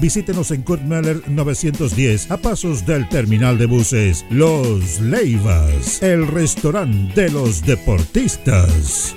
Visítenos en Kurt Meller 910 a pasos del terminal de buses Los Leivas, el restaurante de los deportistas.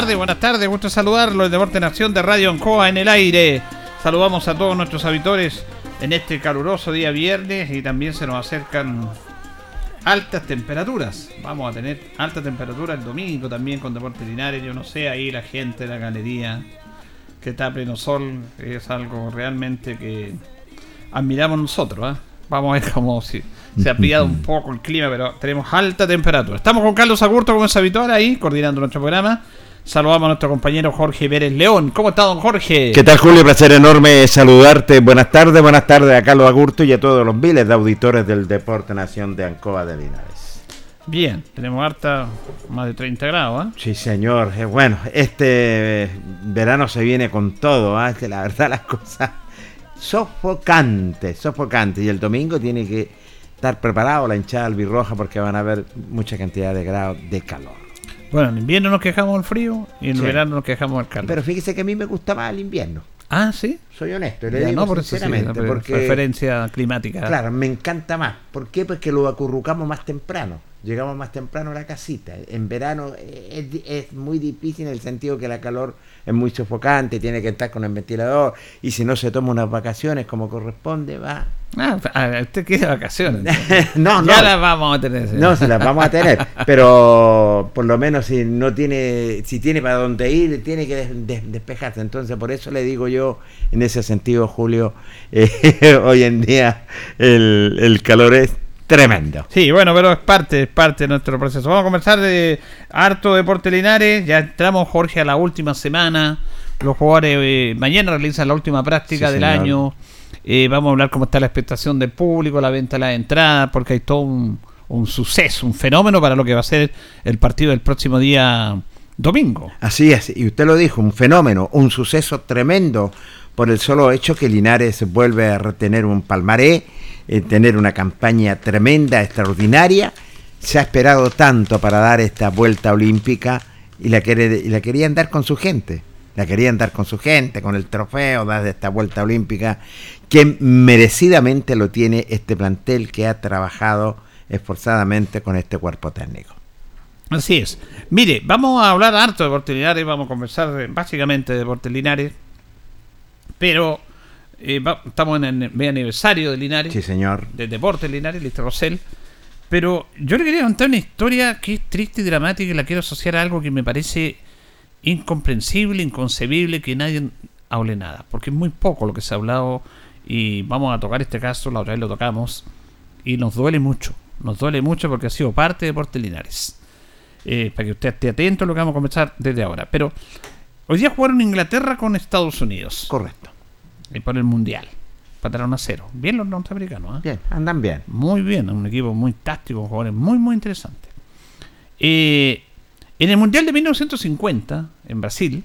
Tardes, buenas tardes, gusto saludarlo. El Deporte en Acción de Radio Ancoa en el aire. Saludamos a todos nuestros habitores en este caluroso día viernes y también se nos acercan altas temperaturas. Vamos a tener alta temperatura el domingo también con Deporte Linares. Yo no sé, ahí la gente la galería que está a pleno sol es algo realmente que admiramos nosotros. ¿ah? Vamos a ver cómo si, se ha pillado un poco el clima, pero tenemos alta temperatura. Estamos con Carlos Agurto, como es habitual, ahí, coordinando nuestro programa. Saludamos a nuestro compañero Jorge Pérez León. ¿Cómo está, don Jorge? ¿Qué tal, Julio? Placer enorme saludarte. Buenas tardes, buenas tardes a Carlos Agurto y a todos los miles de auditores del Deporte Nación de Ancoa de Linares. Bien, tenemos harta, más de 30 grados, ¿ah? Sí, señor. Eh, Bueno, este verano se viene con todo, que la verdad las cosas sofocantes, sofocantes. Y el domingo tiene que estar preparado la hinchada albirroja porque van a haber mucha cantidad de grados de calor. Bueno, en invierno nos quejamos del frío y en Sí. verano nos quejamos del calor. Pero fíjese que a mí me gusta más el invierno. ah, sí. Soy honesto, le Ya, digo no, por sí, sinceramente, pre- porque preferencia climática. Claro, me encanta más. ¿Por qué? Porque lo acurrucamos más temprano. Llegamos más temprano a la casita. En verano eh, es, es muy difícil en el sentido que la calor es muy sofocante, tiene que estar con el ventilador y si no se toma unas vacaciones como corresponde, va. Ah, ah, usted quiere vacaciones. no, no. Ya las vamos a tener. No, se las vamos a tener, pero por lo menos si no tiene, si tiene para dónde ir, tiene que des- des- despejarse. Entonces, por eso le digo yo, en ese sentido, Julio, eh, hoy en día el, el calor es tremendo. Sí, bueno, pero es parte, es parte de nuestro proceso. Vamos a conversar de harto deporte Linares. Ya entramos, Jorge, a la última semana. Los jugadores eh, mañana realizan la última práctica Sí, del señor. año. Eh, vamos a hablar cómo está la expectación del público, la venta de la entrada, porque hay todo un, un suceso, un fenómeno para lo que va a ser el partido del próximo día domingo. Así es, y usted lo dijo, un fenómeno, un suceso tremendo por el solo hecho que Linares vuelve a retener un palmaré, eh, tener una campaña tremenda, extraordinaria. Se ha esperado tanto para dar esta vuelta olímpica y la, quiere- y la querían dar con su gente. La querían dar con su gente, con el trofeo, dar esta vuelta olímpica, que merecidamente lo tiene este plantel que ha trabajado esforzadamente con este cuerpo técnico. Así es. Mire, vamos a hablar harto de Deportes Linares, vamos a conversar básicamente de Deportes Linares, pero eh, va- estamos en el medio aniversario de Linares, Sí, señor. de Deportes Linares, Listo Rosell, pero yo le quería contar una historia que es triste y dramática y la quiero asociar a algo que me parece incomprensible, inconcebible, que nadie hable nada, porque es muy poco lo que se ha hablado y vamos a tocar este caso, la otra vez lo tocamos y nos duele mucho, nos duele mucho porque ha sido parte de Deportes Linares. Eh, para que usted esté atento a lo que vamos a conversar desde ahora. Pero hoy día jugaron Inglaterra con Estados Unidos Correcto. eh, por el Mundial. Pataron a cero. Bien los norteamericanos, ¿ah? Bien, andan bien. Muy bien, un equipo muy táctico, jugadores muy, muy interesantes. Eh, en el Mundial de 1950, en Brasil,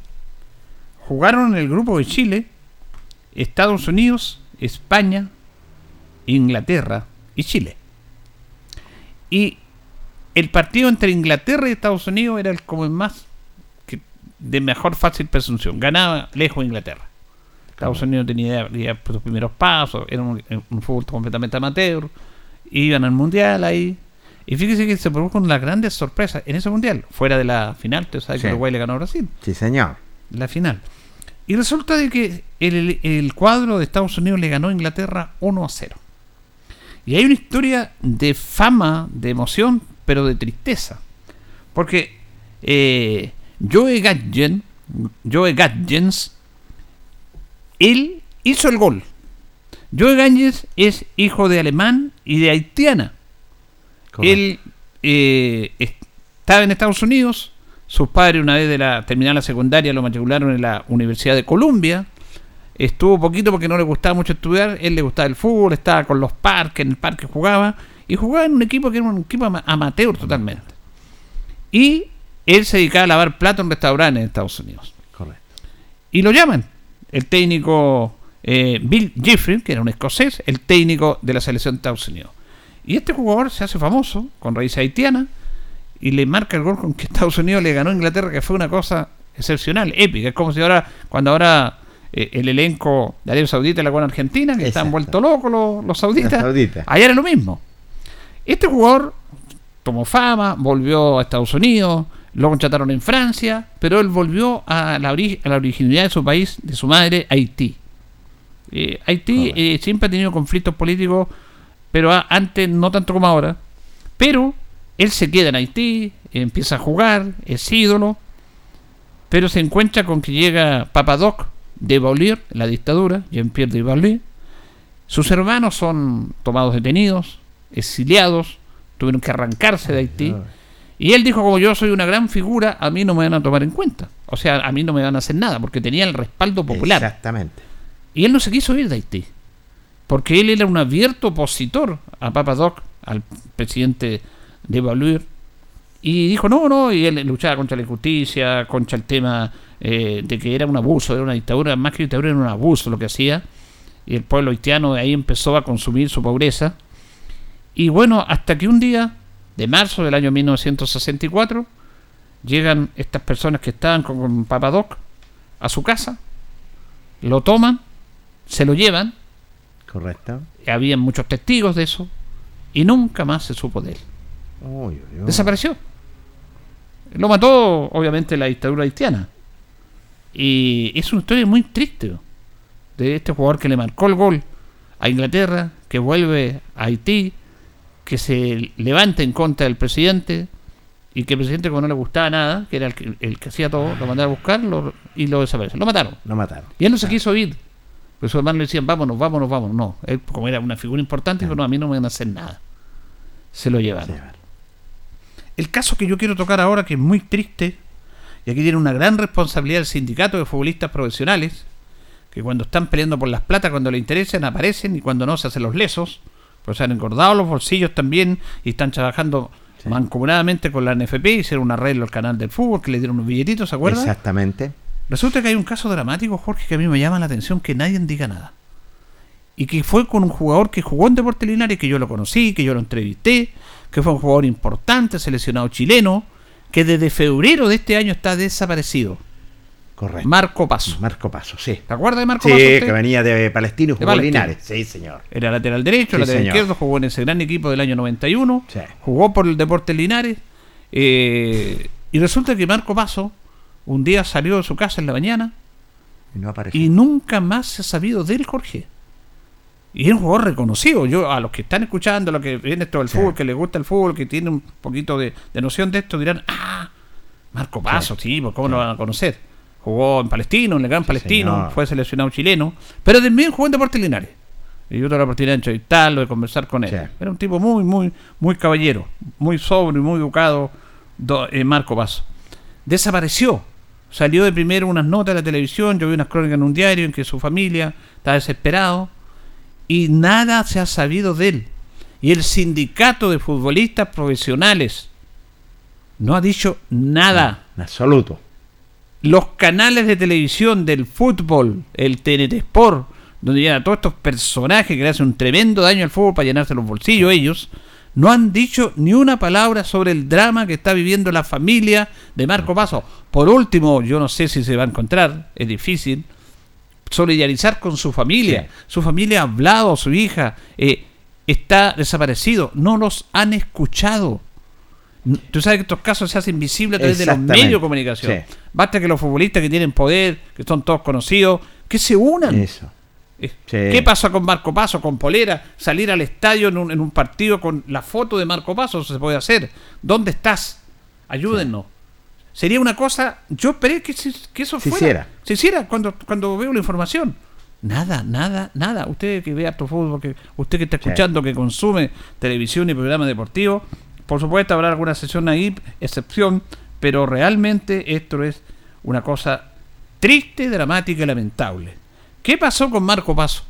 jugaron en el grupo de Chile, Estados Unidos, España, Inglaterra y Chile. Y el partido entre Inglaterra y Estados Unidos era el como el más de mejor fácil presunción. Ganaba lejos Inglaterra. Estados Unidos tenía sus primeros pasos, era un, un fútbol completamente amateur, iban al mundial ahí. Y fíjese que se produjo una grandes sorpresas en ese mundial, fuera de la final, usted sabe Sí. que Uruguay le ganó a Brasil, Sí, señor. la final. Y resulta de que el, el cuadro de Estados Unidos le ganó a Inglaterra 1 a 0. Y hay una historia de fama, de emoción, pero de tristeza. Porque eh, Joe Gatgen, Joe Gatgens, él hizo el gol. Joe Gatgens es hijo de alemán y de haitiana. Correcto. Él eh, estaba en Estados Unidos. Sus padres, una vez de la terminar la secundaria, lo matricularon en la Universidad de Columbia. Estuvo poquito porque no le gustaba mucho estudiar. Él le gustaba el fútbol, estaba con los parques, en el parque jugaba. Y jugaba en un equipo que era un equipo ama- amateur totalmente. Y él se dedicaba a lavar platos en restaurantes en Estados Unidos. Correcto. Y lo llaman. El técnico eh, Bill Jeffrey, que era un escocés, el técnico de la selección de Estados Unidos. Y este jugador se hace famoso con raíz haitiana y le marca el gol con que Estados Unidos le ganó a Inglaterra, que fue una cosa excepcional, épica. Es como si ahora, cuando ahora eh, el elenco de Arabia Saudita le con Argentina, que están Exacto. vueltos locos los, los sauditas, Los sauditas. allá era lo mismo. Este jugador tomó fama, volvió a Estados Unidos, lo contrataron en Francia, pero él volvió a la, a la originalidad de su país, de su madre, Haití. Eh, Haití eh, siempre ha tenido conflictos políticos, pero a- antes no tanto como ahora. Pero él se queda en Haití, empieza a jugar, es ídolo, pero se encuentra con que llega Papadoc de Bolier, la dictadura, Jean-Pierre de. Sus hermanos son tomados detenidos, exiliados, tuvieron que arrancarse de Haití. Y él dijo, como yo soy una gran figura, a mí no me van a tomar en cuenta. O sea, a mí no me van a hacer nada, porque tenía el respaldo popular. Exactamente. Y él no se quiso ir de Haití. Porque él era un abierto opositor a Papadoc, al presidente de Baluir. Y dijo, no, no, y él luchaba contra la injusticia, contra el tema eh, de que era un abuso, era una dictadura, más que dictadura era un abuso lo que hacía. Y el pueblo haitiano de ahí empezó a consumir su pobreza. Y bueno, hasta que un día, de marzo del año 1964, llegan estas personas que estaban con, con Papadoc a su casa, lo toman, se lo llevan, Correcto. había muchos testigos de eso, y nunca más se supo de él. Desapareció. Lo mató, obviamente, la dictadura haitiana. Y es una historia muy triste de este jugador que le marcó el gol a Inglaterra, que vuelve a Haití, que se levanta en contra del presidente y que el presidente, como no le gustaba nada, que era el que, el que hacía todo, lo mandaron a buscar lo- y lo desapareció. Lo mataron. Lo mataron. Y él no se quiso ir. Pero sus hermanos le decían, vámonos, vámonos, vámonos. No, él como era una figura importante, dijo, no, a mí no me van a hacer nada. se lo llevaron. El caso que yo quiero tocar ahora, que es muy triste, y aquí tiene una gran responsabilidad el sindicato de futbolistas profesionales, que cuando están peleando por las plata, cuando le interesan, aparecen y cuando no se hacen los lesos, pues se han engordado los bolsillos también y están trabajando Sí. mancomunadamente con la NFP, hicieron un arreglo al canal del fútbol, que le dieron unos billetitos, ¿se acuerdan? Exactamente. Resulta que hay un caso dramático, Jorge, que a mí me llama la atención que nadie diga nada. Y que fue con un jugador que jugó en Deportes Linares, que yo lo conocí, que yo lo entrevisté, que fue un jugador importante, seleccionado chileno, que desde febrero de este año está desaparecido. Correcto. Marco Paso. Marco Paso, sí. ¿Se acuerda de Marco Sí, Paso? usted? que venía de Palestino y jugó. Linares. Sí, señor. Era lateral derecho, Sí, lateral señor. izquierdo, jugó en ese gran equipo del año 91, Sí. jugó por el Deportes Linares, eh, y resulta que Marco Paso un día salió de su casa en la mañana Y no apareció. y nunca más se ha sabido de él, Jorge. Y es un jugador reconocido. Yo, a los que están escuchando, a los que vienen esto del Sí. fútbol, que les gusta el fútbol, que tienen un poquito de, de noción de esto, dirán, ah, Marco Paso, sí, ¿cómo lo van a conocer? Jugó en Palestino, en el Gran Palestino, señor. fue seleccionado chileno, pero también jugó en Deportes Linares. Y yo tuve la oportunidad de entrevistarlo, de conversar con él. Sí. Era un tipo muy, muy, muy caballero, muy sobrio y muy educado, do- eh, Marco Paso. Desapareció. Salió de primero unas notas de la televisión, yo vi unas crónicas en un diario en que su familia estaba desesperado y nada se ha sabido de él. Y el sindicato de futbolistas profesionales no ha dicho nada. En absoluto. Los canales de televisión del fútbol, el TNT Sport, donde llegan a todos estos personajes que le hacen un tremendo daño al fútbol para llenarse los bolsillos ellos, no han dicho ni una palabra sobre el drama que está viviendo la familia de Marco Paso. Por último, yo no sé si se va a encontrar, es difícil, solidarizar con su familia. Sí. Su familia ha hablado, su hija eh, está desaparecido. No los han escuchado. Tú sabes que estos casos se hacen visibles a través de los medios de comunicación. Sí. Basta que los futbolistas que tienen poder, que son todos conocidos, que se unan. Eso. Eh, Sí. ¿Qué pasa con Marco Paso, con Polera? Salir al estadio en un, en un partido con la foto de Marco Paso, eso se puede hacer. ¿Dónde estás? Ayúdennos. Sería una cosa, yo esperé que, que eso Se fuera. hiciera. Se hiciera cuando, cuando veo la información. Nada, nada, nada. Usted que ve harto fútbol, que, usted que está escuchando, que consume televisión y programas deportivos, por supuesto habrá alguna sesión ahí, excepción, pero realmente esto es una cosa triste, dramática y lamentable. ¿Qué pasó con Marco Paso?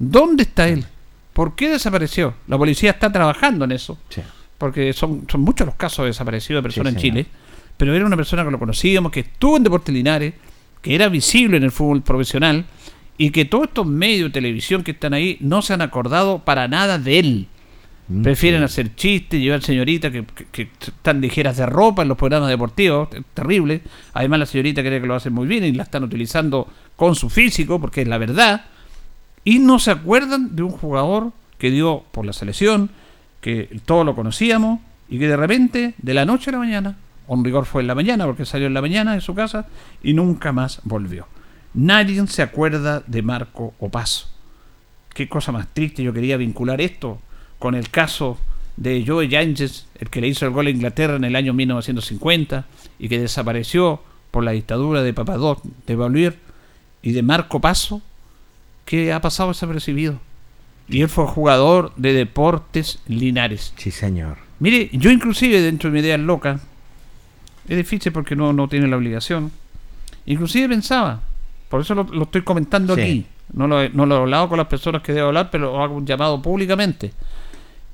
¿Dónde está él? ¿Por qué desapareció? La policía está trabajando en eso, Sí. porque son, son muchos los casos de desaparecidos de personas Sí, en señor. Chile, pero era una persona que lo conocíamos, que estuvo en Deportes Linares, que era visible en el fútbol profesional, y que todos estos medios de televisión que están ahí no se han acordado para nada de él. Mm, Prefieren hacer chistes, llevar señoritas que, que- están ligeras de ropa en los programas deportivos, terrible. Además la señorita cree que lo hacen muy bien y la están utilizando con su físico, porque es la verdad. Y no se acuerdan de un jugador que dio por la selección, que todos lo conocíamos, y que de repente, de la noche a la mañana, un rigor fue en la mañana, porque salió en la mañana de su casa, y nunca más volvió. Nadie se acuerda de Marco Opaso. Qué cosa más triste, yo quería vincular esto con el caso de Joe Yanges, el que le hizo el gol a Inglaterra en el año 1950 y que desapareció por la dictadura de Papadot, de Baluir y de Marco Paso, que ha pasado desapercibido. Y él fue jugador de Deportes Linares. Sí, señor. Mire, yo inclusive dentro de mi idea loca, es difícil porque no, no tiene la obligación, inclusive pensaba, por eso lo, lo estoy comentando Sí. aquí, no lo, no lo he hablado con las personas que debo hablar, pero hago un llamado públicamente,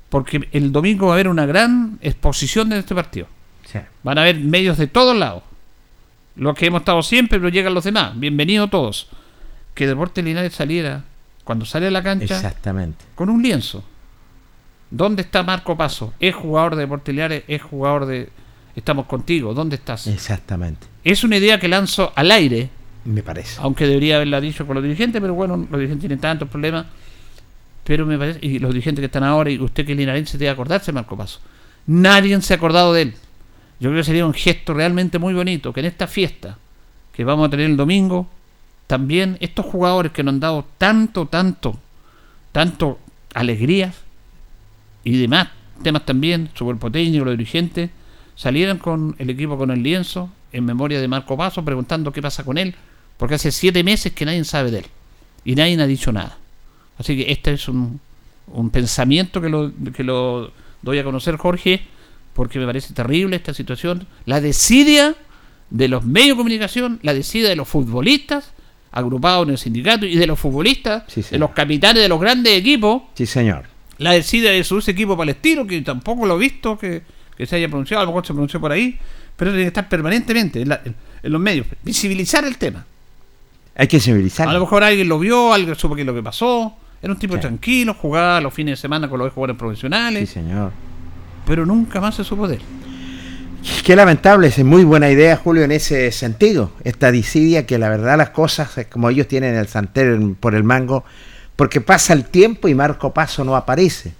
porque el domingo va a haber una gran exposición de este partido. Sí. Van a haber medios de todos lados. Los que hemos estado siempre, pero llegan los demás. Bienvenidos todos. Que Deportes Linares saliera, cuando sale a la cancha, Exactamente. con un lienzo. ¿Dónde está Marco Paso? Es jugador de Deportes Linares, es jugador de... Estamos contigo, ¿dónde estás? Exactamente. Es una idea que lanzo al aire, Me parece. aunque debería haberla dicho con los dirigentes, pero bueno, los dirigentes tienen tantos problemas. Pero me parece, y los dirigentes que están ahora, y usted que es linarense debe acordarse Marco Paso. Nadie se ha acordado de él. Yo creo que sería un gesto realmente muy bonito que en esta fiesta que vamos a tener el domingo, también estos jugadores que nos han dado tanto, tanto, tanto alegrías y demás temas también, su cuerpo técnico, los dirigentes, salieran con el equipo con el lienzo en memoria de Marco Paso preguntando qué pasa con él, porque hace siete meses que nadie sabe de él y nadie ha dicho nada. Así que este es un, un pensamiento que lo, que lo doy a conocer, Jorge, porque me parece terrible esta situación. La desidia de los medios de comunicación, la desidia de los futbolistas agrupados en el sindicato y de los futbolistas, Sí, de los capitanes de los grandes equipos, Sí, señor. la desidia de su equipo palestino, que tampoco lo he visto que, que se haya pronunciado, a lo mejor se pronunció por ahí, pero tiene que estar permanentemente en, la- en- en los medios, visibilizar el tema. Hay que civilizar. A lo mejor alguien lo vio, alguien supo qué es lo que pasó. Era un tipo Sí. tranquilo, jugaba los fines de semana con los jugadores Sí, profesionales, señor. pero nunca más se supo de él. Qué lamentable, es muy buena idea, Julio, en ese sentido. Esta disidia que la verdad las cosas, como ellos tienen el santel por el mango, porque pasa el tiempo y Marco Paso no aparece.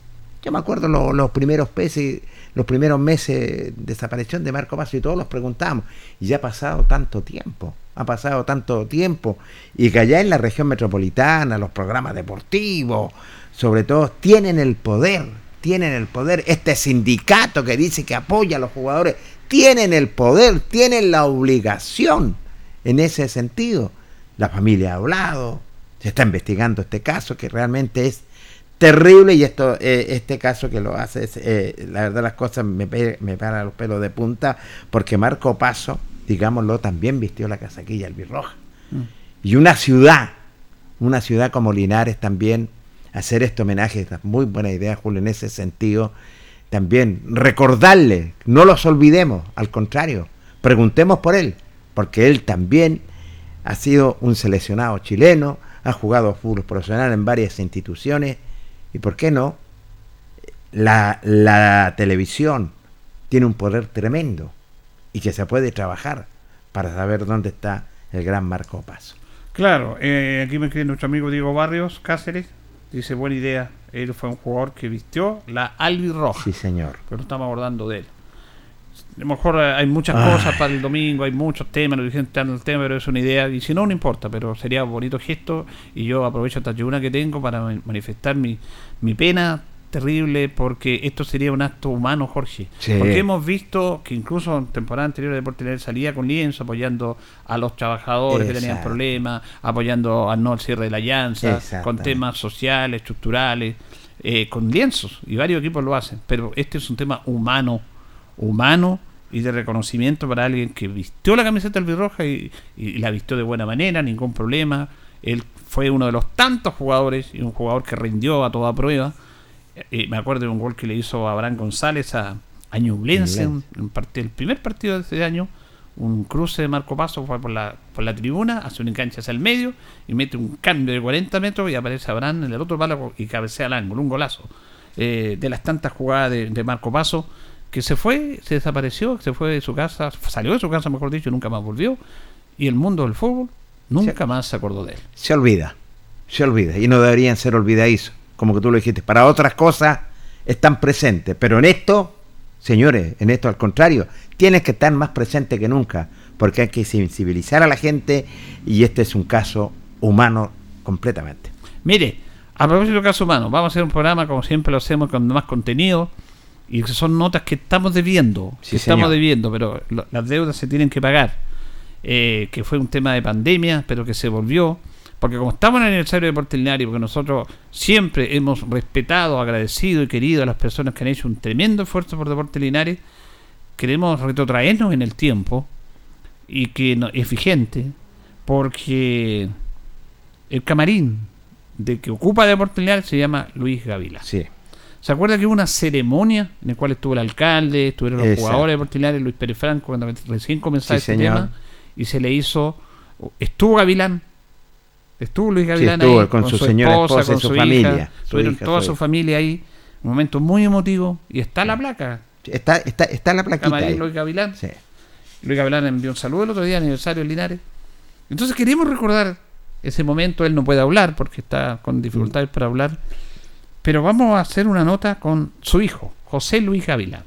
Yo me acuerdo lo- los primeros meses, los primeros meses de desaparición de Marco Paso y todos los preguntamos. Y ya ha pasado tanto tiempo, ha pasado tanto tiempo. Y que allá en la región metropolitana, los programas deportivos, sobre todo, tienen el poder, tienen el poder. Este sindicato que dice que apoya a los jugadores, tienen el poder, tienen la obligación en ese sentido. La familia ha hablado, se está investigando este caso que realmente es terrible y esto eh, este caso que lo hace es, eh, la verdad las cosas me, me paran los pelos de punta porque Marco Paso digámoslo también vistió la casaquilla albirroja. Y una ciudad una ciudad como Linares también hacer este homenaje es muy buena idea Julio en ese sentido también recordarle no los olvidemos al contrario preguntemos por él porque él también ha sido un seleccionado chileno ha jugado fútbol profesional en varias instituciones y por qué no la, la televisión tiene un poder tremendo y que se puede trabajar para saber dónde está el gran Marco Paso. Claro, eh, aquí me escribe nuestro amigo Diego Barrios Cáceres. Dice, buena idea. Él fue un jugador que vistió la albirroja. Sí, señor. pero no estamos abordando de él. A lo mejor eh, hay muchas Ay. cosas para el domingo, hay muchos temas, no dicen el tema, pero es una idea. Y si no, no importa, pero sería un bonito gesto. Y yo aprovecho esta tribuna que tengo para ma- manifestar mi, mi pena terrible, porque esto sería un acto humano, Jorge. Sí. Porque hemos visto que incluso en temporada anterior de Deporte Lineal salía con lienzo apoyando a los trabajadores que tenían problemas, apoyando al no al cierre de la llanza, con temas sociales, estructurales, eh, con lienzos, y varios equipos lo hacen. Pero este es un tema humano, humano y de reconocimiento para alguien que vistió la camiseta albirroja y, y la vistió de buena manera, ningún problema. Él fue uno de los tantos jugadores y un jugador que rindió a toda prueba. Eh, me acuerdo de un gol que le hizo Abraham González a, a Ñublense, partido- el primer partido de ese año. Un cruce de Marco Paso fue por la, por la tribuna, hace un enganche hacia el medio y mete un cambio de 40 metros y aparece Abraham en el otro palo y cabecea al ángulo, un golazo. Eh, de las tantas jugadas de, de Marco Paso, que se fue, se desapareció, se fue de su casa, salió de su casa, mejor dicho, y nunca más volvió. Y el mundo del fútbol nunca más se acordó de él. Se olvida, se olvida. Y no deberían ser olvidadizos, como que tú lo dijiste. Para otras cosas están presentes, pero en esto, señores, en esto al contrario, tienes que estar más presente que nunca, porque hay que sensibilizar a la gente y este es un caso humano completamente. Mire, a propósito de caso humano, vamos a hacer un programa como siempre lo hacemos con más contenido y son notas que estamos debiendo, Sí, que estamos debiendo, pero lo- las deudas se tienen que pagar. Eh, que fue un tema de pandemia, pero que se volvió. Porque como estamos en el aniversario de Deporte porque nosotros siempre hemos respetado, agradecido y querido a las personas que han hecho un tremendo esfuerzo por Deporte Lineario, queremos retrotraernos en el tiempo y que no, es vigente, porque el camarín de que ocupa Deporte Lineal se llama Luis Gavila. Sí, ¿Se acuerda que hubo una ceremonia en la cual estuvo el alcalde, estuvieron los jugadores de Luis Pérez Franco, cuando recién comenzaba Sí, este señor. tema, y se le hizo, estuvo Gavilán, estuvo Luis Gavilán estuvo ahí, con su señora esposa con su su familia, hija, su tuvieron hija, toda su hija. familia ahí, un momento muy emotivo, y está la placa, está, está, está la plaquita camarín ahí. Luis Gavilán. Luis Gavilán envió un saludo el otro día, aniversario en Linares. Entonces queremos recordar ese momento. Él no puede hablar porque está con dificultades para hablar. Pero vamos a hacer una nota con su hijo, José Luis Gavilán.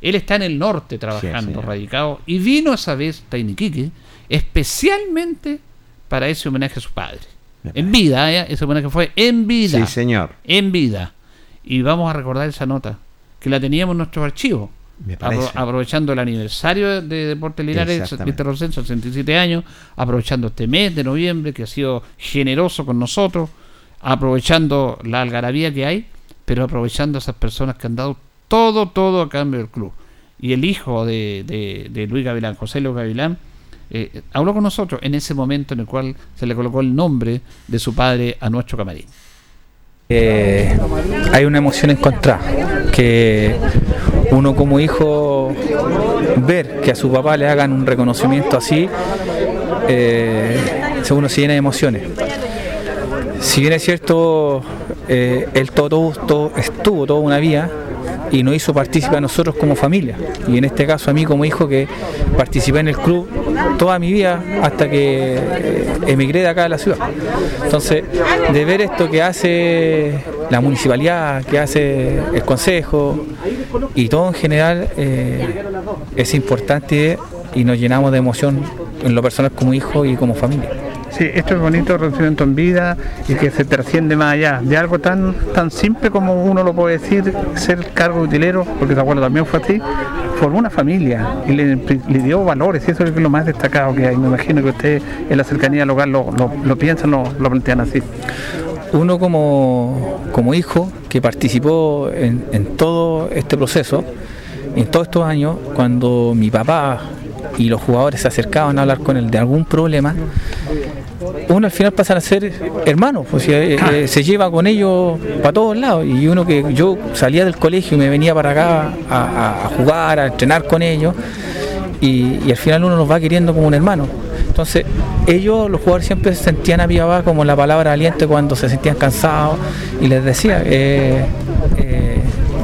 Él está en el norte trabajando, radicado, y vino esa vez a Iniquique especialmente para ese homenaje a su padre. En vida, ¿eh? ese homenaje fue en vida. Sí, señor. En vida. Y vamos a recordar esa nota, que la teníamos en nuestros archivos. Apro- aprovechando el aniversario de Deportes Linares. Mr. Rosenzo, 67 años, aprovechando este mes de noviembre que ha sido generoso con nosotros, aprovechando la algarabía que hay, pero aprovechando a esas personas que han dado Todo, todo a cambio del club. Y el hijo de, de, Luis Gavilán, José Luis Gavilán, eh, habló con nosotros en ese momento en el cual se le colocó el nombre de su padre a nuestro camarín. Eh, hay una emoción encontrada, que uno como hijo ver que a su papá le hagan un reconocimiento así, eh, uno se llena de emociones. Si bien es cierto, eh, él todo, todo, estuvo toda una vida y nos hizo partícipe a nosotros como familia. Y en este caso a mí como hijo que participé en el club toda mi vida hasta que eh, emigré de acá de la ciudad. Entonces, de ver esto que hace la municipalidad, que hace el consejo y todo en general eh, es importante y nos llenamos de emoción en lo personal como hijo y como familia. Sí, esto es bonito, reconocimiento en vida y que se trasciende más allá de algo tan tan simple como uno lo puede decir, ser cargo utilero, porque su abuelo también fue así, formó una familia y le, dio valores y eso es lo más destacado que hay. Me imagino que usted en la cercanía local lo, lo, lo piensan, lo, lo plantean así uno como, como, hijo que participó en, en, todo este proceso, en todos estos años, cuando mi papá y los jugadores se acercaban a hablar con él de algún problema, uno al final pasa a ser hermanos, pues, eh, eh, se lleva con ellos para todos lados. Y uno que yo salía del colegio y me venía para acá a, jugar, a entrenar con ellos, y, al final uno nos va queriendo como un hermano. Entonces, ellos, los jugadores, siempre se sentían a como la palabra aliento cuando se sentían cansados y les decía, eh,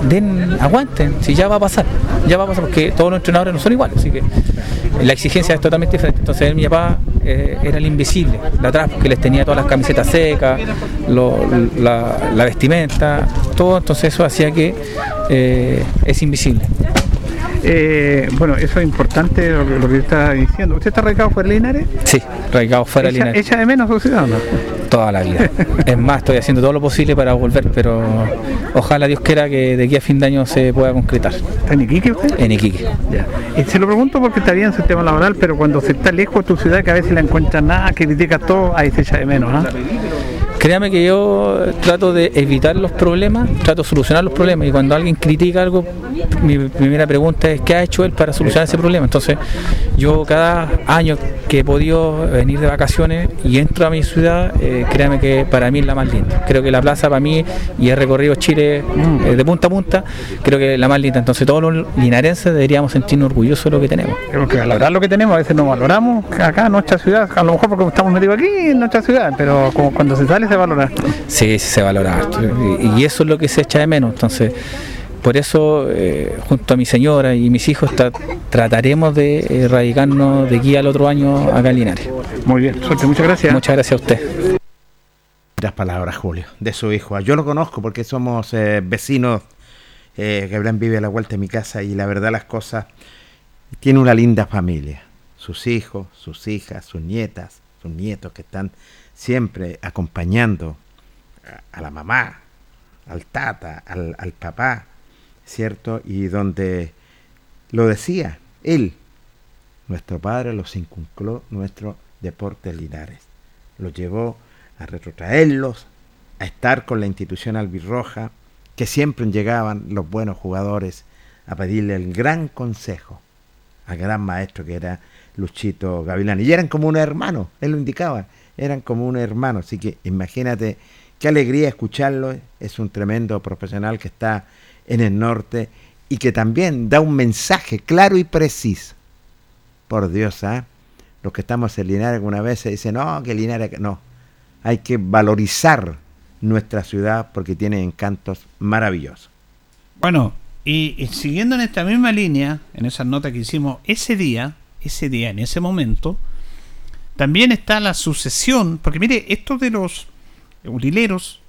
den, aguanten, si ya va a pasar, ya va a pasar, porque todos los entrenadores no son iguales, así que la exigencia es totalmente diferente. Entonces mi papá eh, era el invisible de atrás, porque les tenía todas las camisetas secas, la, vestimenta, todo, entonces eso hacía que eh, es invisible. Eh, bueno, eso es importante lo, que está diciendo. ¿Usted está radicado fuera de Linares? Sí, radicado fuera de Linares. ¿Echa de menos su ciudad no? Toda la vida. es más, estoy haciendo todo lo posible para volver, pero ojalá Dios quiera que de aquí a fin de año se pueda concretar. ¿Está en Iquique usted? En Iquique. Ya. Y se lo pregunto porque está bien su tema laboral, pero cuando se está lejos de tu ciudad, que a veces la encuentra nada, que critica todo, ahí se echa de menos. ¿ah? Créame que yo trato de evitar los problemas, trato de solucionar los problemas y cuando alguien critica algo, mi primera pregunta es ¿qué ha hecho él para solucionar ese problema? Entonces yo cada año que he podido venir de vacaciones y entro a mi ciudad, eh, créame que para mí es la más linda. Creo que la plaza para mí, y he recorrido Chile eh, de punta a punta, creo que es la más linda. Entonces todos los linarenses deberíamos sentirnos orgullosos de lo que tenemos. Tenemos que valorar lo que tenemos, a veces no valoramos acá nuestra ciudad, a lo mejor porque estamos metidos aquí en nuestra ciudad, pero cuando se sale valorar. Sí, se valora Y, eso es lo que se echa de menos. Entonces, por eso, eh, junto a mi señora y mis hijos, trataremos de erradicarnos de aquí al otro año acá en Linares. Muy bien, suerte, muchas gracias. Muchas gracias a usted. Las palabras, Julio, de su hijo. Yo lo conozco porque somos eh, vecinos. Eh, Gabriel vive a la vuelta de mi casa y la verdad las cosas, tiene una linda familia. Sus hijos, sus hijas, sus nietas, sus nietos que están siempre acompañando a, la mamá, al tata, al, papá, ¿cierto? Y donde lo decía él, nuestro padre los inculcó nuestro deporte Linares, los llevó a retrotraerlos, a estar con la institución albirroja, que siempre llegaban los buenos jugadores a pedirle el gran consejo al gran maestro que era Luchito Gavilán. Y eran como un hermano, él lo indicaba, eran como un hermano. Así que imagínate qué alegría escucharlo. Es un tremendo profesional que está en el norte y que también da un mensaje claro y preciso. Por Dios, ¿ah? Los que estamos en Linares alguna vez se dicen, no, que Linares, no. Hay que valorizar nuestra ciudad porque tiene encantos maravillosos. Bueno, y, y siguiendo en esta misma línea, en esa nota que hicimos ese día, ese día, en ese momento, también está la sucesión, porque mire, esto de los utileros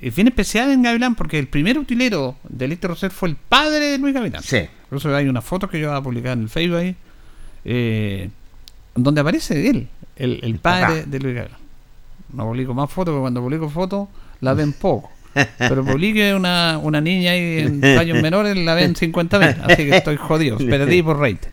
es bien especial en Gavilán, porque el primer utilero de Lito Roser fue el padre de Luis Gavilán. Sí. Incluso hay una foto que yo voy a publicar en el Facebook ahí, eh, donde aparece él, el, padre de Luis Gavilán. No publico más fotos, porque cuando publico fotos la ven poco. Pero publique una, una niña ahí en años menores, la ven 50 veces. Así que estoy jodido, perdí por rating.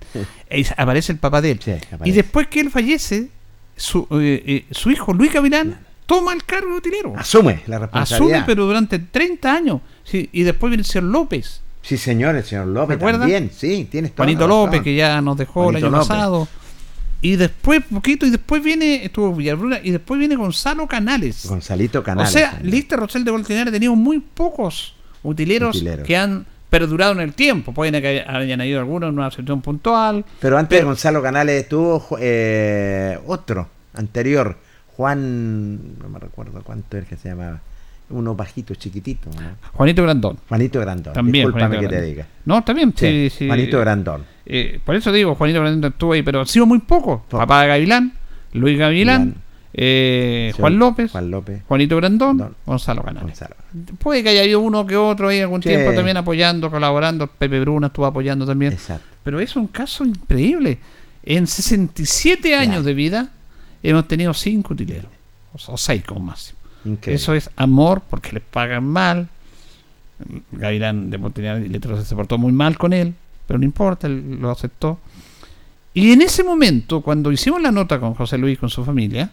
aparece el papá de él. y después que él fallece, su, eh, eh, su hijo Luis Gavilán toma el cargo de utilero. Asume la responsabilidad. Asume, pero durante 30 años. Sí, y después viene el señor López. Sí, señor, el señor López también, sí, tienes toda Juanito. López, que ya nos dejó Juanito el año López. pasado. Y después, poquito, y después viene, estuvo Villabruna, y después viene Gonzalo Canales. Gonzalito Canales. o sea, también. Lista Rosel de Voltinaire ha tenido muy pocos utileros, Utileros. que han perdurado en el tiempo. Pueden que hayan ido algunos en una situación puntual. Pero antes Pero- de Gonzalo Canales estuvo eh, otro, anterior, Juan, no me recuerdo cuánto es que se llamaba, uno bajito, chiquitito, ¿no? Juanito Grandón. Juanito Grandón. También. Discúlpame que te diga. No, también, sí, Sí, sí. Juanito Grandón. Eh, por eso digo, Juanito Grandón estuvo ahí, pero ha sido muy poco. Poco. Papá de Gavilán, Luis Gavilán, Gavilán. Eh, Juan López, Juan López, Juanito Grandón, Don- Gonzalo Canales. Gonzalo. Puede que haya habido uno que otro ahí algún Sí. tiempo también apoyando, colaborando. Pepe Bruna estuvo apoyando también. Exacto. Pero es un caso increíble. En 67 años Ya. de vida hemos tenido 5 utileros. O 6 como máximo. Increíble. Eso es amor porque les pagan mal. Gavilán de Montenegro se portó muy mal con él, pero no importa, él lo aceptó. Y en ese momento, cuando hicimos la nota con José Luis, con su familia,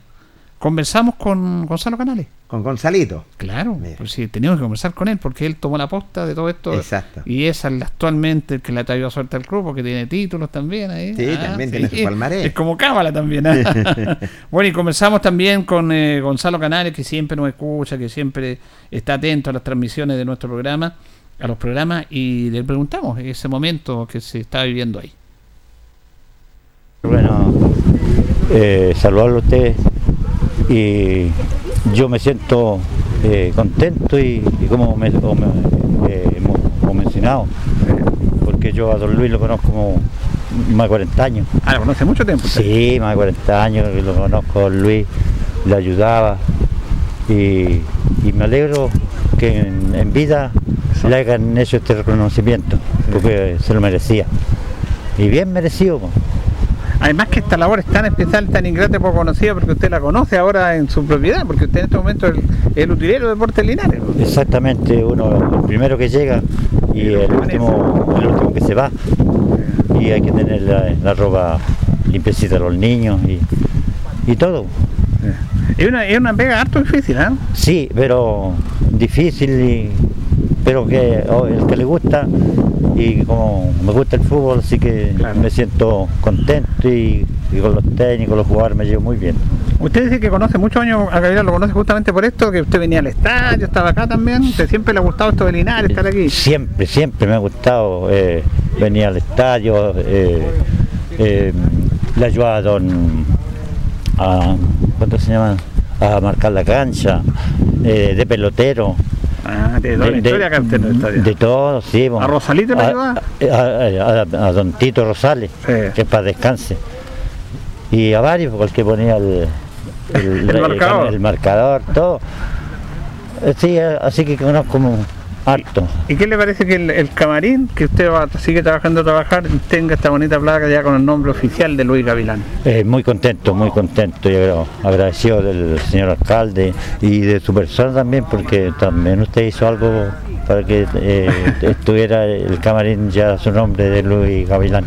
conversamos con Gonzalo Canales. Con Gonzalito. Claro, Mira. pues sí, teníamos que conversar con él porque él tomó la posta de todo esto. Exacto. Y es actualmente el que le ha traído suerte al club porque tiene títulos también ahí. Sí, también tiene su palmarés. Es como cábala también. ¿ah? bueno, y conversamos también con eh, Gonzalo Canales, que siempre nos escucha, que siempre está atento a las transmisiones de nuestro programa, a los programas, y le preguntamos ese momento que se está viviendo ahí. Bueno, eh, saludarlo a ustedes y yo me siento eh, contento y, y como me, eh, mencionado, porque yo a don Luis lo conozco como más de 40 años. Ah, lo conoce mucho tiempo. usted. Sí, más de 40 años lo conozco a don Luis, le ayudaba y, y me alegro que en, en vida le hayan hecho este reconocimiento, porque se lo merecía. Y bien merecido. Además que esta labor es tan especial, tan ingrata y poco conocida porque usted la conoce ahora en su propiedad, porque usted en este momento es el, el utilero de Deportes Linares. Exactamente, uno el primero que llega y el último, el último que se va. Y hay que tener la, la ropa limpiecita a los niños y, y todo. Es una, es una pega harto difícil, ¿ah? Sí, pero difícil, y- pero que oh, el que le gusta y como me gusta el fútbol, así que Claro. me siento contento y, y con los técnicos, los jugadores me llevo muy bien. Usted dice que conoce muchos años a Gabriel, lo conoce justamente por esto, que usted venía al estadio, estaba acá también. ¿Usted siempre le ha gustado esto de Linares, estar aquí? Siempre, siempre me ha gustado eh, venir al estadio, eh, eh, le ayudaba a don, a, ¿cuánto se llama? A marcar la cancha, eh, de pelotero. Ah, de toda la historia usted el estadio. de todo, sí. bueno. ¿A Rosalito le a, ayudaba? a- a- a don Tito Rosales, Sí. que para descanse. Y a varios, porque el que ponía el, El marcador. el marcador, todo. Eh, Sí, así que conozco como harto. ¿Y qué le parece que el, el camarín, que usted va, sigue trabajando a trabajar, tenga esta bonita placa ya con el nombre oficial de Luis Gavilán? Eh, muy contento, muy contento y agra- agradecido del señor alcalde y de su persona también, porque también usted hizo algo para que eh, estuviera el camarín ya su nombre de Luis Gavilán.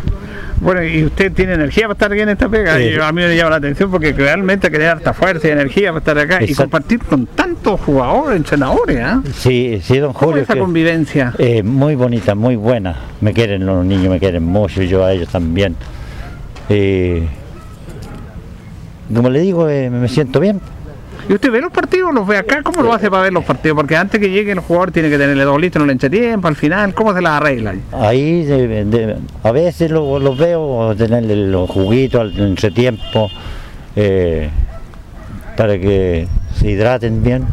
Bueno, y usted tiene energía para estar aquí en esta pega. Sí. Y a mí me llama la atención porque realmente tiene harta fuerza y energía para estar acá y compartir con tantos jugadores, entrenadores. ¿ah? Sí, sí, don ¿Cómo Julio. es esa que- convivencia? eh, muy bonita, muy buena. Me quieren los niños, me quieren mucho, yo a ellos también. Eh, como le digo, eh, me siento bien. ¿Y usted ve los partidos? ¿Los ve acá? ¿Cómo lo hace para ver los partidos? Porque antes que llegue el jugador tiene que tenerle dos listos en el entretiempo, al final, ¿cómo se las arregla? Ahí a veces los los veo tenerle los juguitos al entretiempo eh, para que se hidraten bien.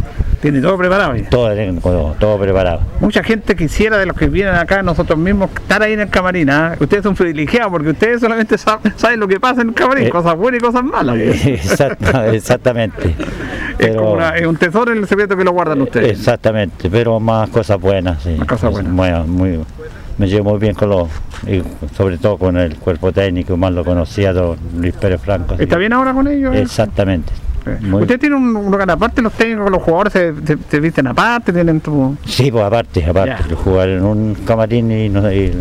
Tiene todo preparado ya. Todo, todo, todo preparado. Mucha gente quisiera de los que vienen acá, nosotros mismos, estar ahí en el camarín. ¿ah? Ustedes son privilegiados porque ustedes solamente saben, saben lo que pasa en el camarín, Eh. cosas buenas y cosas malas. Exacta- exactamente. es, como Pero- una- es un tesoro en el secreto que lo guardan ustedes. Exactamente, pero más cosas buenas, sí. Más cosas buenas. Muy- muy- me llevo muy bien con los, y sobre todo con el cuerpo técnico, más lo conocía don Luis Pérez Franco. ¿Está bien ahora con ellos? eh? Exactamente. Muy- Usted tiene un, lugar aparte, los técnicos, los jugadores se, se- se visten aparte, tienen tu... Sí, pues aparte, aparte, Ya. jugar en un camarín y, no- y-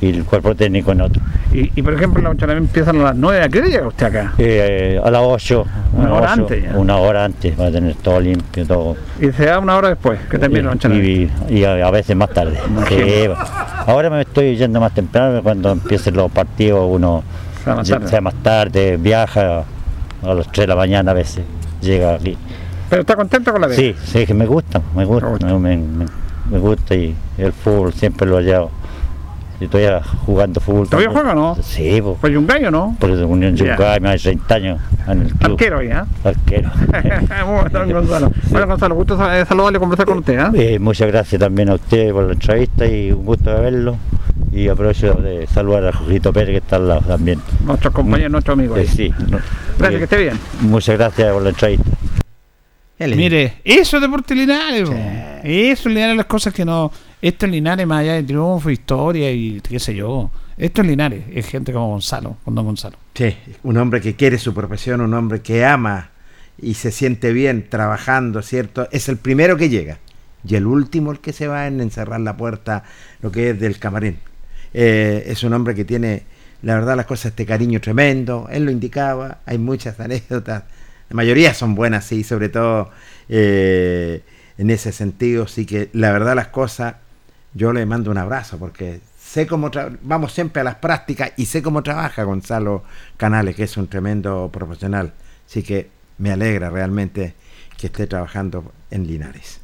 y el cuerpo técnico en otro. Y, y, por ejemplo, los entrenamientos empiezan a las 9, ¿a qué llega usted acá? Eh, a las 8. Una hora antes ya. Una hora antes, para tener todo limpio, todo. Y se da una hora después, que también y, y a, veces más tarde. Sí, ahora me estoy yendo más temprano, cuando empiecen los partidos uno más tarde. sea más tarde, viaja a las 3 de la mañana a veces, llega aquí. Pero está contento con la vida. Sí, sí, que me gusta, me gusta, Me gusta. me, me- me gusta y el fútbol siempre lo he hallado. Y Estoy jugando fútbol. ¿Todavía juega, no? Sí, pues. Pues un gallo, ¿no? Por Unión. Yungay, más de 30 años en el club. Arquero ya. Arquero. Bueno, Gonzalo. Bueno, Gonzalo, gusto eh, saludarle y conversar con usted, ¿ah? Eh, muchas gracias también a usted por la entrevista y un gusto de verlo. Y aprovecho de saludar a Jorgito Pérez que está al lado también. Nuestros compañeros, nuestros amigos. Eh, ahí. sí. no- Gracias, que esté bien. Muchas gracias por la entrevista. Mire, eso es Deporte Linares, po. eso es Linares las cosas que no. Esto es Linares más allá de triunfo, historia y qué sé yo. Esto es Linares, es gente como Gonzalo, con don Gonzalo. Sí, un hombre que quiere su profesión, un hombre que ama y se siente bien trabajando, ¿cierto? Es el primero que llega y el último el que se va en encerrar la puerta, lo que es del camarín. Eh, es un hombre que tiene, la verdad, las cosas, este cariño tremendo. Él lo indicaba, hay muchas anécdotas. La mayoría son buenas, sí, sobre todo eh, en ese sentido. Sí que la verdad, las cosas, yo le mando un abrazo porque sé cómo vamos siempre a las prácticas y sé cómo trabaja Gonzalo Canales, que es un tremendo profesional. Así que me alegra realmente que esté trabajando en Linares.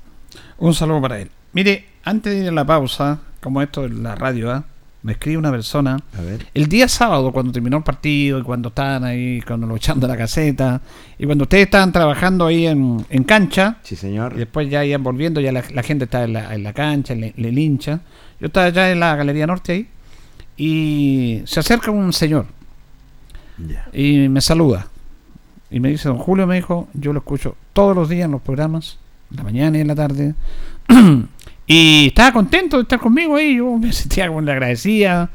Un saludo para él. Mire, antes de ir a la pausa, como esto en la radio, ¿ah? Me escribe una persona. A ver. El día sábado, cuando terminó el partido y cuando estaban ahí, cuando lo echando a la caseta, y cuando ustedes estaban trabajando ahí en, en cancha, Sí, señor. y después ya iban volviendo, ya la, la gente estaba en la, en la cancha, en, el hincha. Yo estaba ya en la Galería Norte ahí, y se acerca un señor y me saluda. Y me dice, don Julio, me dijo, yo lo escucho todos los días en los programas, en la mañana y en la tarde. y estaba contento de estar conmigo ahí, yo me sentía como le agradecía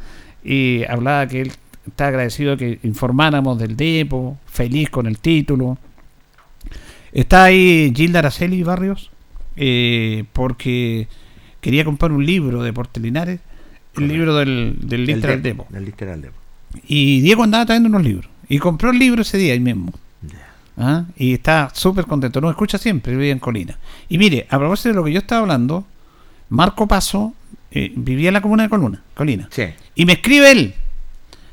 y hablaba que él está agradecido que informáramos del Depo, feliz con el título. Está ahí Gilda Araceli Barrios, eh, porque quería comprar un libro de Deportes Linares, el libro del, del El Literal Depo, Depo. El literal Depo. Y Diego andaba trayendo unos libros. Y compró el libro ese día ahí mismo. ¿Ah? Y está súper contento. Nos escucha siempre, vive en Colina. Y mire, a propósito de lo que yo estaba hablando, Marco Paso eh, vivía en la comuna de Coluna, Colina. Sí. Y me escribe él.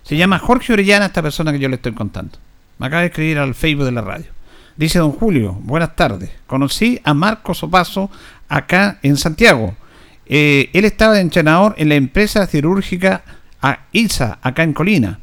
Se llama Jorge Orellana, esta persona que yo le estoy contando. Me acaba de escribir al Facebook de la radio. Dice don Julio, buenas tardes. Conocí a Marcos Opaso acá en Santiago. Eh, él estaba de entrenador en la empresa cirúrgica a ISA, acá en Colina.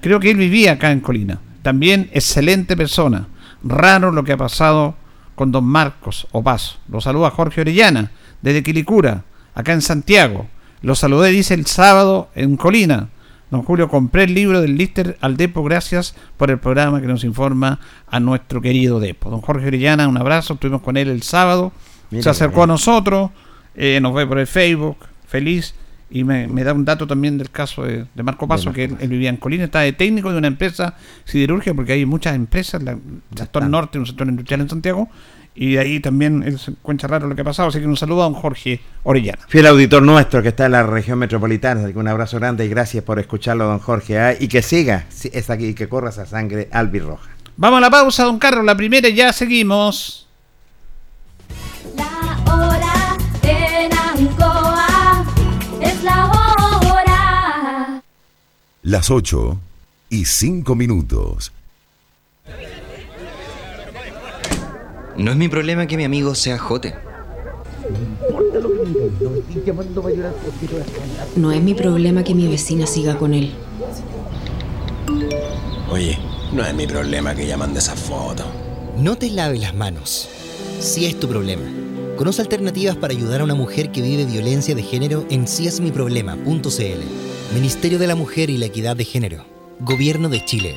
Creo que él vivía acá en Colina. También excelente persona. Raro lo que ha pasado con don Marcos Opaso. Lo saluda Jorge Orellana, desde Quilicura, acá en Santiago. Lo saludé, dice, el sábado en Colina. Don Julio, compré el libro del Lister al Depo, gracias por el programa que nos informa a nuestro querido Depo. Don Jorge Orellana, un abrazo, estuvimos con él el sábado, Mira se acercó a nosotros, eh, nos ve por el Facebook, feliz, y me, me da un dato también del caso de, de Marco Paso, que él, él vivía en Colina, está de técnico de una empresa siderúrgica, porque hay muchas empresas, la- el sector norte, un sector industrial en Santiago, y de ahí también él se encuentra raro lo que ha pasado, así que un saludo a don Jorge Orellana. Fiel auditor nuestro que está en la región metropolitana, así que un abrazo grande y gracias por escucharlo, don Jorge. ¿ah? Y que siga, es aquí, y que corra esa sangre albirroja. Vamos a la pausa, don Carlos, la primera y ya seguimos. La hora Las 8 y 5 minutos. No es mi problema que mi amigo sea jote. No es mi problema que mi vecina siga con él. Oye, no es mi problema que ella mande esa foto. No te laves las manos. Si es tu problema. Conoce alternativas para ayudar a una mujer que vive violencia de género en siesmiproblema.cl. Ministerio de la Mujer y la Equidad de Género. Gobierno de Chile.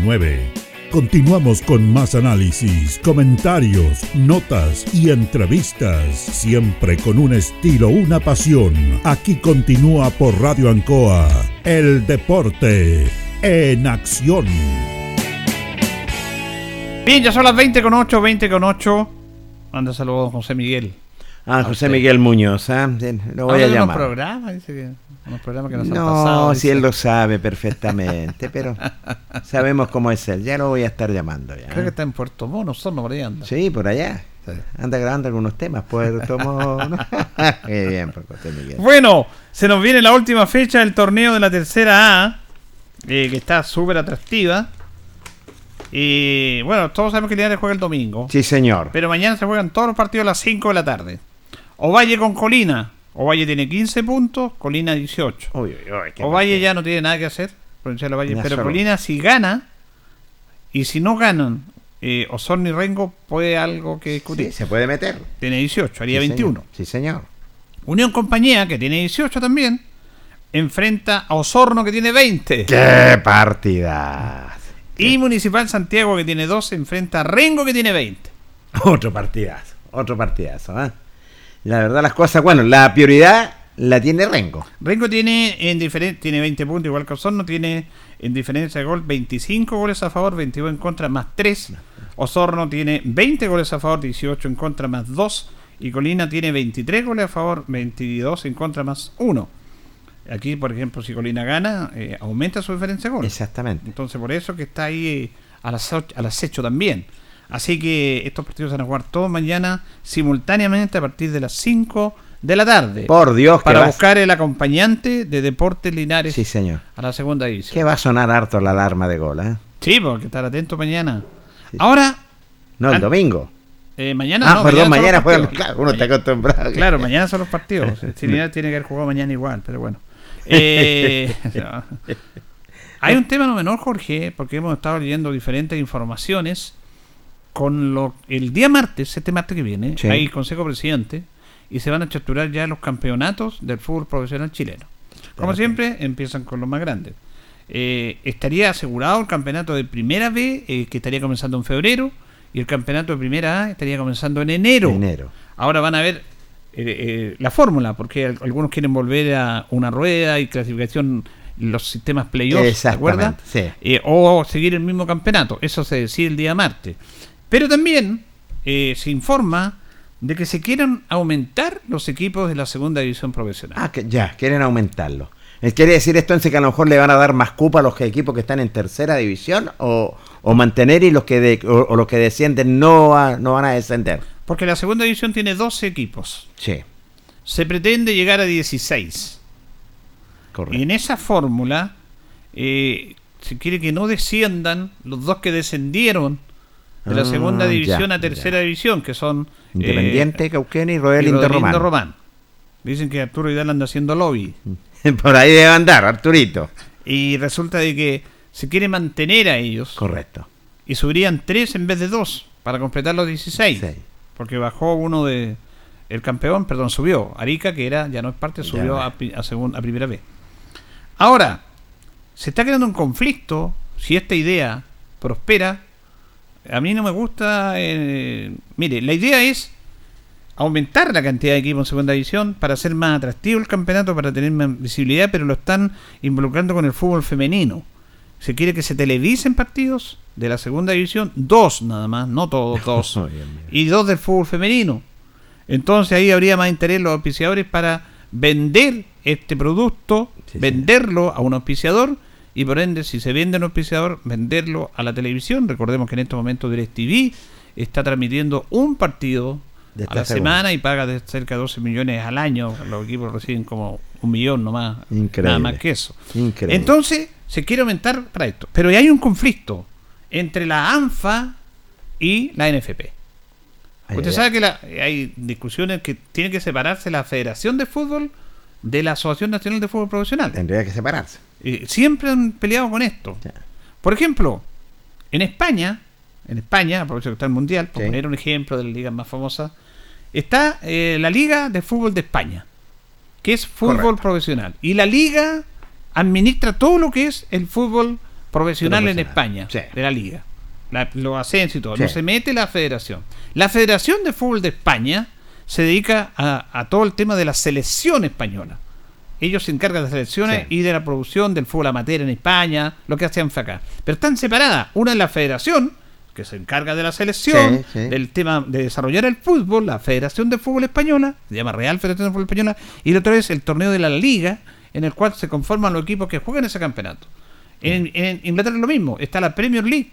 Continuamos con más análisis, comentarios, notas y entrevistas, siempre con un estilo, una pasión. Aquí continúa por Radio Ancoa, el deporte en acción. Bien, ya son las 20 con 8, 20 con 8. Manda saludos a José Miguel. Ah, José Miguel Muñoz, ¿ah? lo voy Habla a llamar. programas, dice que unos programas que nos han No, pasado. si dice. él lo sabe perfectamente, pero sabemos cómo es él. Ya lo voy a estar llamando ya. Creo que está en Puerto Mono, Osorno, por ahí anda. Sí, por allá. Anda grabando algunos temas. Puerto Mono. Qué bien, Miguel. Bueno, se nos viene la última fecha del torneo de la tercera A, eh, que está súper atractiva. Y bueno, todos sabemos que Linares juega el domingo. Sí, señor. Pero mañana se juegan todos los partidos a las 5 de la tarde. Ovalle con Colina. Ovalle tiene 15 puntos, Colina 18. Uy, uy, uy, qué Ovalle ya no tiene nada que hacer. Provincial Ovalle, Una pero. Colina si gana, y si no ganan, eh, Osorno y Rengo puede algo que discutir. Sí, se puede meter. Tiene 18, haría Sí, 21. señor. Sí, señor. Unión Compañía, que tiene 18 también, enfrenta a Osorno, que tiene 20. ¡Qué partida! Y Municipal Santiago, que tiene 12, enfrenta a Rengo, que tiene 20. Otro partidazo. Otro partidazo. ¿ah? La verdad, las cosas. Bueno, la prioridad la tiene Rengo. Rengo tiene en tiene 20 puntos, igual que Osorno, tiene en diferencia de gol 25 goles a favor, 22 en contra, más 3. Osorno tiene 20 goles a favor, 18 en contra, más 2. Y Colina tiene 23 goles a favor, 22 en contra, más 1. Aquí, por ejemplo, si Colina gana, eh, aumenta su diferencia de goles. Exactamente. Entonces, por eso que está ahí eh, al, aso- al acecho también. Así que estos partidos se van a jugar todos mañana simultáneamente a partir de las 5 de la tarde. Por Dios, Para buscar el acompañante de Deportes Linares Sí, señor. a la segunda división. Que va a sonar harto la alarma de gol, ¿eh? Sí, porque estar atento mañana. Ahora, No, el domingo. eh, mañana Ah, no, perdón, mañana juegan. Claro, uno está acostumbrado. Claro, mañana son los partidos. Linares tiene que haber jugado mañana igual, pero bueno. Eh, no. Hay un tema no menor, Jorge, porque hemos estado leyendo diferentes informaciones. Con lo el día martes, este martes que viene, Sí. hay Consejo Presidente y se van a estructurar ya los campeonatos del fútbol profesional chileno. Como siempre, empiezan con los más grandes. Eh, estaría asegurado el campeonato de Primera B, eh, que estaría comenzando en febrero, y el campeonato de Primera A estaría comenzando en enero. Enero. Ahora van a ver eh, eh, la fórmula, porque al- algunos quieren volver a una rueda y clasificación, los sistemas playoffs, ¿te acuerdas? sí. Eh, o seguir el mismo campeonato. Eso se decide el día martes. Pero también eh, se informa de que se quieren aumentar los equipos de la segunda división profesional. Ah, que ya, quieren aumentarlo. Eh, ¿Quiere decir esto entonces que a lo mejor le van a dar más cupa a los equipos que están en tercera división o, o mantener y los que de- o, o los que descienden no, va- no van a descender? Porque la segunda división tiene 12 equipos. Sí, Se pretende llegar a 16. correcto. Y en esa fórmula eh, se quiere que no desciendan los dos que descendieron de la Ah, segunda división ya, a tercera división, que son eh, Independiente, Cauquenes y de Rodelindo Román. Dicen que Arturo Vidal anda haciendo lobby. Por ahí debe andar, Arturito. Y resulta de que se quiere mantener a ellos. Correcto. Y subirían tres en vez de dos para completar los 16. Porque bajó uno de. El campeón, perdón, subió. Arica, que era ya no es parte, subió a, a, segun- a primera vez. Ahora, se está creando un conflicto. Si esta idea prospera, a mí no me gusta. eh, mire, la idea es aumentar la cantidad de equipos en segunda división para hacer más atractivo el campeonato, para tener más visibilidad, pero lo están involucrando con el fútbol femenino. Se quiere que se televisen partidos de la segunda división, dos nada más, no todos, dos, y dos del fútbol femenino. Entonces ahí habría más interés los auspiciadores para vender este producto, venderlo a un auspiciador y por ende, si se vende un auspiciador, venderlo a la televisión. Recordemos que en este momento DirecTV está transmitiendo un partido De a la segunda. semana y paga de cerca de 12 millones al año. Los equipos reciben como un millón nomás, Increíble. nada más que eso. Increíble. Entonces, se quiere aumentar para esto. Pero hay un conflicto entre la ANFA y la NFP. Ay, Usted ay, sabe que la- hay discusiones que tiene que separarse la Federación de Fútbol de la Asociación Nacional de Fútbol Profesional. Tendría que separarse. Eh, siempre han peleado con esto. Por ejemplo, en España, en España, aprovecho que está el Mundial, por Sí. poner un ejemplo de las ligas más famosas, está eh, la Liga de Fútbol de España, que es fútbol Correcto. profesional. Y la Liga administra todo lo que es el fútbol profesional en España, de la Liga. La- los ascensos y todo. Sí. No se mete la federación. La Federación de Fútbol de España se dedica a, a todo el tema de la selección española. Ellos se encargan de las selecciones y de la producción del fútbol amateur en España, lo que hacían acá. Pero están separadas. Una es la federación, que se encarga de la selección, Sí, sí. del tema de desarrollar el fútbol, la Federación de Fútbol Española, se llama Real Federación de Fútbol Española, y la otra es el torneo de la Liga, en el cual se conforman los equipos que juegan ese campeonato. En, en Inglaterra es lo mismo, está la Premier League,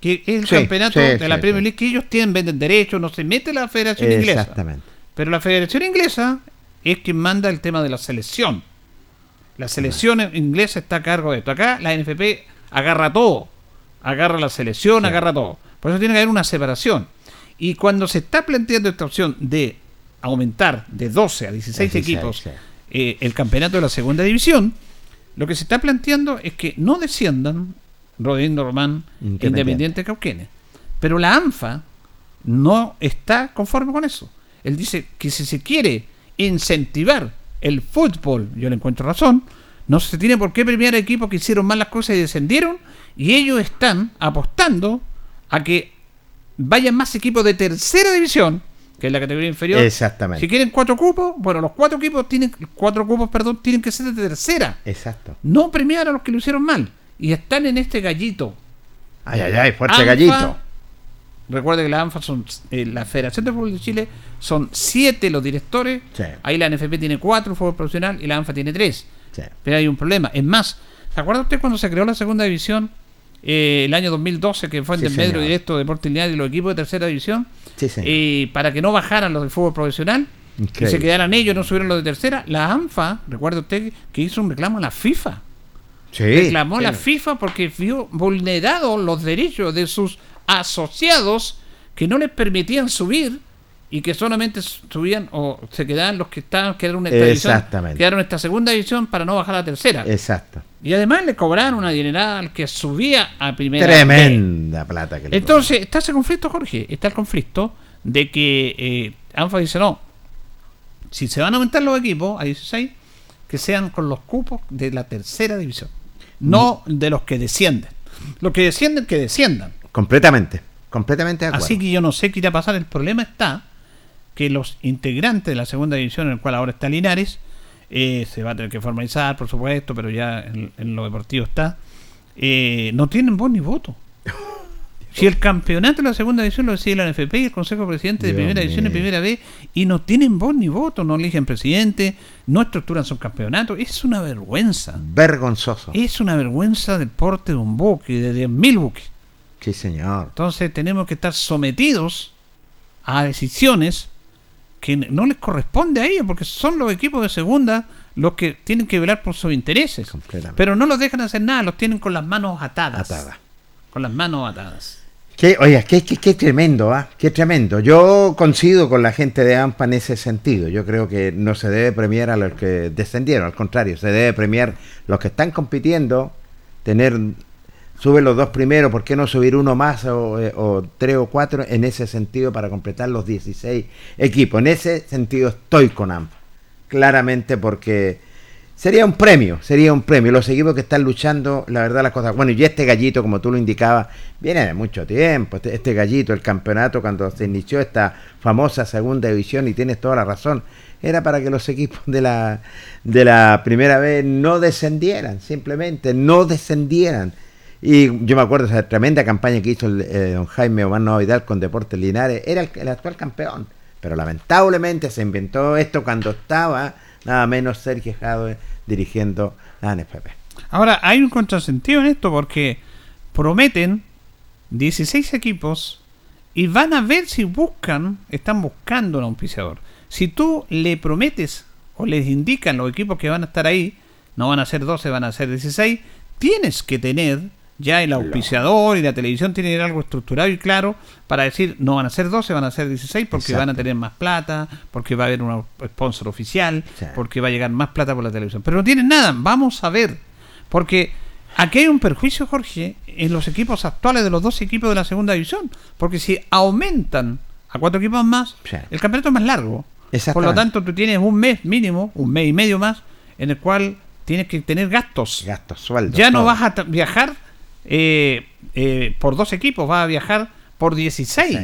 que es el Sí, campeonato de la Premier. League que ellos tienen, venden derechos, no se mete la Federación Inglesa. Exactamente. Pero la Federación Inglesa es quien manda el tema de la selección. La selección inglesa está a cargo de esto. Acá la NFP agarra todo. Agarra la selección, agarra todo. Por eso tiene que haber una separación. Y cuando se está planteando esta opción de aumentar de 12 a 16, 16, equipos sí. eh, el campeonato de la segunda división, lo que se está planteando es que no desciendan Rodrigo Román, Independiente. Independiente Cauquenes. Pero la ANFA no está conforme con eso. Él dice que si se quiere incentivar el fútbol, yo le encuentro razón, no se tiene por qué premiar a equipos que hicieron mal las cosas y descendieron, y ellos están apostando a que vayan más equipos de tercera división, que es la categoría inferior. Exactamente. Si quieren cuatro cupos, bueno, los cuatro equipos tienen, cuatro cupos, perdón, tienen que ser de tercera. Exacto. No premiar a los que lo hicieron mal. Y están en este gallito. Ay, ay, ay, fuerte gallito. Recuerde que la ANFA son, eh, la Federación de Fútbol de Chile, son siete los directores. Sí. Ahí la NFP tiene cuatro, fútbol profesional, y la ANFA tiene tres. Sí. Pero hay un problema. Es más, ¿se acuerda usted cuando se creó la segunda división? eh, el año 2012, que fue el Sí, desmedro señor. directo de Deportes Lineal y los equipos de tercera división, Sí, eh, para que no bajaran los del fútbol profesional y Increíble. se quedaran ellos, no subieran los de tercera, la ANFA, recuerda usted que hizo un reclamo a la FIFA. Sí. Reclamó a la. FIFA porque vio vulnerados los derechos de sus asociados que no les permitían subir y que solamente subían o se quedaban los que estaban quedaron en esta división, quedaron en esta segunda división para no bajar a la tercera. Exacto. Y además le cobraron una dinerada al que subía a primera. Tremenda plata que le Entonces, está ese conflicto, Jorge. Está el conflicto de que eh, ANFA dice no. Si se van a aumentar los equipos a 16, que sean con los cupos de la tercera división, no de los que descienden. Los que descienden, que desciendan. Completamente, completamente de acuerdo. Así que yo no sé qué irá a pasar. El problema está que los integrantes de la segunda división, en el cual ahora está Linares, eh, se va a tener que formalizar, por supuesto, pero ya en, en lo deportivo está, eh, no tienen voz ni voto. Si el campeonato de la segunda división lo decide la NFP y el Consejo Presidente de Dios Primera División y. Primera B, y no tienen voz ni voto, no eligen presidente, no estructuran sus campeonatos, es una vergüenza. Vergonzoso. Es una vergüenza del porte de un buque, de 10.000 buques. Sí, señor. Entonces tenemos que estar sometidos a decisiones que no les corresponde a ellos, porque son los equipos de segunda los que tienen que velar por sus intereses. Pero no los dejan hacer nada, los tienen con las manos atadas. Atadas. Con las manos atadas. Qué, oye, qué, qué- qué tremendo, ¿ah? Qué tremendo. Yo coincido con la gente de AMPA en ese sentido. Yo creo que no se debe premiar a los que descendieron, al contrario, se debe premiar los que están compitiendo, tener, suben los dos primeros, ¿por qué no subir uno más o, eh, tres o cuatro en ese sentido para completar los 16 equipos? En ese sentido estoy con AMPA, claramente porque sería un premio, sería un premio. Los equipos que están luchando, la verdad, las cosas. Bueno, y este gallito, como tú lo indicabas, viene de mucho tiempo. Este, este gallito, el campeonato, cuando se inició esta famosa segunda división, y tienes toda la razón, era para que los equipos de la, de la primera vez no descendieran, simplemente no descendieran. Y yo me acuerdo esa tremenda campaña que hizo el, eh, don Jaime Omar Nova Vidal con Deportes Linares, era el, actual campeón. Pero lamentablemente se inventó esto cuando estaba nada menos Sergio Jadwe dirigiendo la NFP. Ahora, hay un contrasentido en esto porque prometen 16 equipos y van a ver si buscan, están buscando un auspiciador. Si tú le prometes o les indican los equipos que van a estar ahí, no van a ser 12, van a ser 16, tienes que tener ya el auspiciador y la televisión tienen algo estructurado y claro para decir no van a ser 12, van a ser 16 porque Exacto. van a tener más plata, porque va a haber un sponsor oficial, porque va a llegar más plata por la televisión. Pero no tienen nada, vamos a ver. Porque aquí hay un perjuicio, Jorge, en los equipos actuales de los dos equipos de la segunda división. Porque si aumentan a cuatro equipos más, el campeonato es más largo. Por lo tanto, tú tienes un mes mínimo, un mes y medio más, en el cual tienes que tener gastos. Gastos, sueldos. Ya no todo. vas a viajar eh, eh, por dos equipos, vas a viajar por 16.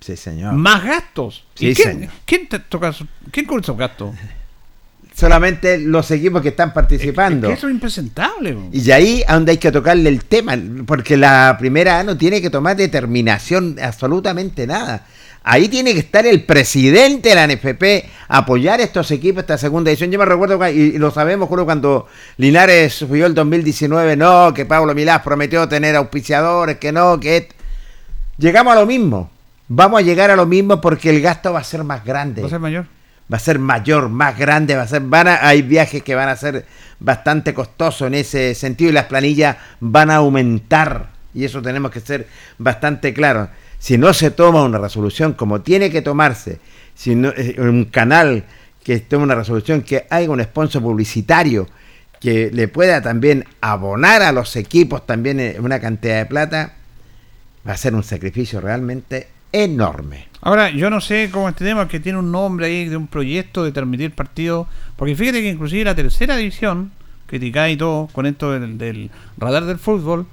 Sí, señor. Más gastos. Sí, ¿Y quién, señor. quién te toca, quién cubre esos gastos? Solamente los equipos que están participando. Que eso es impresentable. bo. Y ahí a donde hay que tocarle el tema, porque la primera A no tiene que tomar determinación absolutamente nada. Ahí tiene que estar el presidente de la NFP, apoyar estos equipos, esta segunda edición. Yo me recuerdo, y lo sabemos, juro, cuando Linares subió el 2019, no, que Pablo Milás prometió tener auspiciadores, que no, que... Llegamos a lo mismo. Vamos a llegar a lo mismo porque el gasto va a ser más grande. Va a ser mayor. Va a ser mayor, más grande, va a ser, van a- hay viajes que van a ser bastante costosos en ese sentido y las planillas van a aumentar. Y eso tenemos que ser bastante claros. Si no se toma una resolución como tiene que tomarse, si no, eh, un canal que tome una resolución, que haya un sponsor publicitario que le pueda también abonar a los equipos también eh, una cantidad de plata, va a ser un sacrificio realmente enorme. Ahora, yo no sé cómo este tema que tiene un nombre ahí de un proyecto de transmitir partidos, porque fíjate que inclusive la tercera división, criticada y todo, con esto del, del radar del fútbol,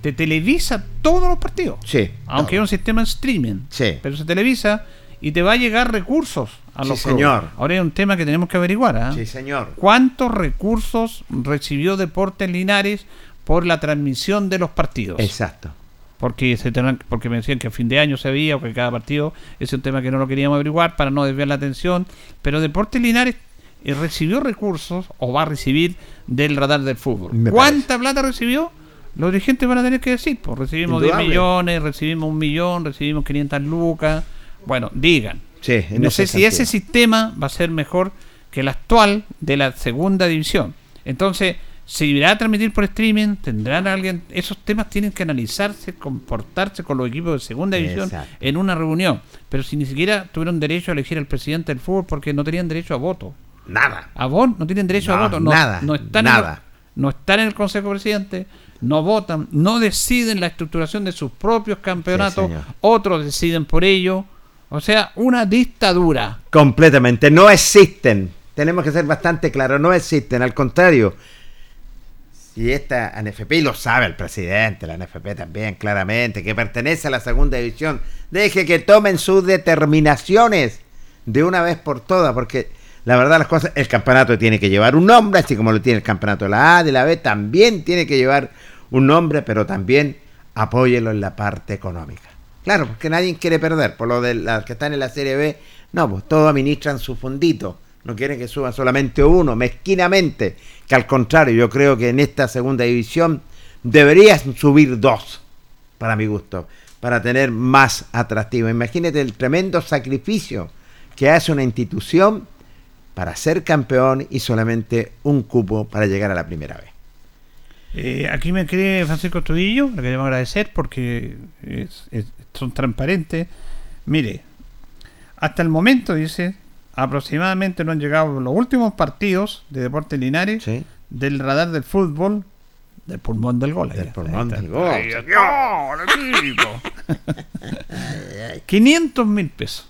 te televisa todos los partidos. Sí. Aunque es un sistema de streaming. Sí. Pero se televisa y te va a llegar recursos a Sí, los clubes. señor. Ahora hay un tema que tenemos que averiguar. ¿ah? Sí, señor. ¿Cuántos recursos recibió Deportes Linares por la transmisión de los partidos? Exacto. Porque se tendrán- porque me decían que a fin de año se había o que cada partido ese es un tema que no lo queríamos averiguar para no desviar la atención. Pero Deportes Linares eh, recibió recursos o va a recibir del radar del fútbol. Me ¿Cuánta plata recibió? Los dirigentes van a tener que decir, pues recibimos 10 Indudable. millones, recibimos un millón, recibimos 500 lucas. Bueno, digan. Sí, no sé si ese sistema va a ser mejor que el actual de la segunda división. Entonces, se irá a transmitir por streaming, tendrán alguien, esos temas tienen que analizarse, comportarse con los equipos de segunda división Exacto. en una reunión. Pero si ni siquiera tuvieron derecho a elegir al presidente del fútbol porque no tenían derecho a voto. Nada. A voto, no tienen derecho a voto. No, nada, no están nada. En el, no están en el Consejo Presidente, no votan, no deciden la estructuración de sus propios campeonatos, otros deciden por ello. O sea, una dictadura. Completamente. No existen. tenemos que ser bastante claros, no existen, al contrario. Si esta NFP, y lo sabe el presidente, la NFP también claramente, que pertenece a la segunda división, deje que tomen sus determinaciones de una vez por todas, porque la verdad las cosas, el campeonato tiene que llevar un nombre, así como lo tiene el campeonato de la A, de la B, también tiene que llevar un nombre, pero también apóyelo en la parte económica. Claro, porque nadie quiere perder, por lo de las que están en la Serie B, no, pues todos administran su fondito, no quieren que suban solamente uno, mezquinamente, que al contrario, yo creo que en esta segunda división deberías subir dos, para mi gusto, para tener más atractivo. Imagínate el tremendo sacrificio que hace una institución para ser campeón y solamente un cupo para llegar a la primera vez. Eh, aquí me cree Francisco Trujillo, le queremos agradecer porque es- es- son transparentes. Mire, hasta el momento, dice, aproximadamente no han llegado los últimos partidos de Deportes Linares del radar del fútbol del pulmón del gol. Del pulmón del gol. 500 mil pesos.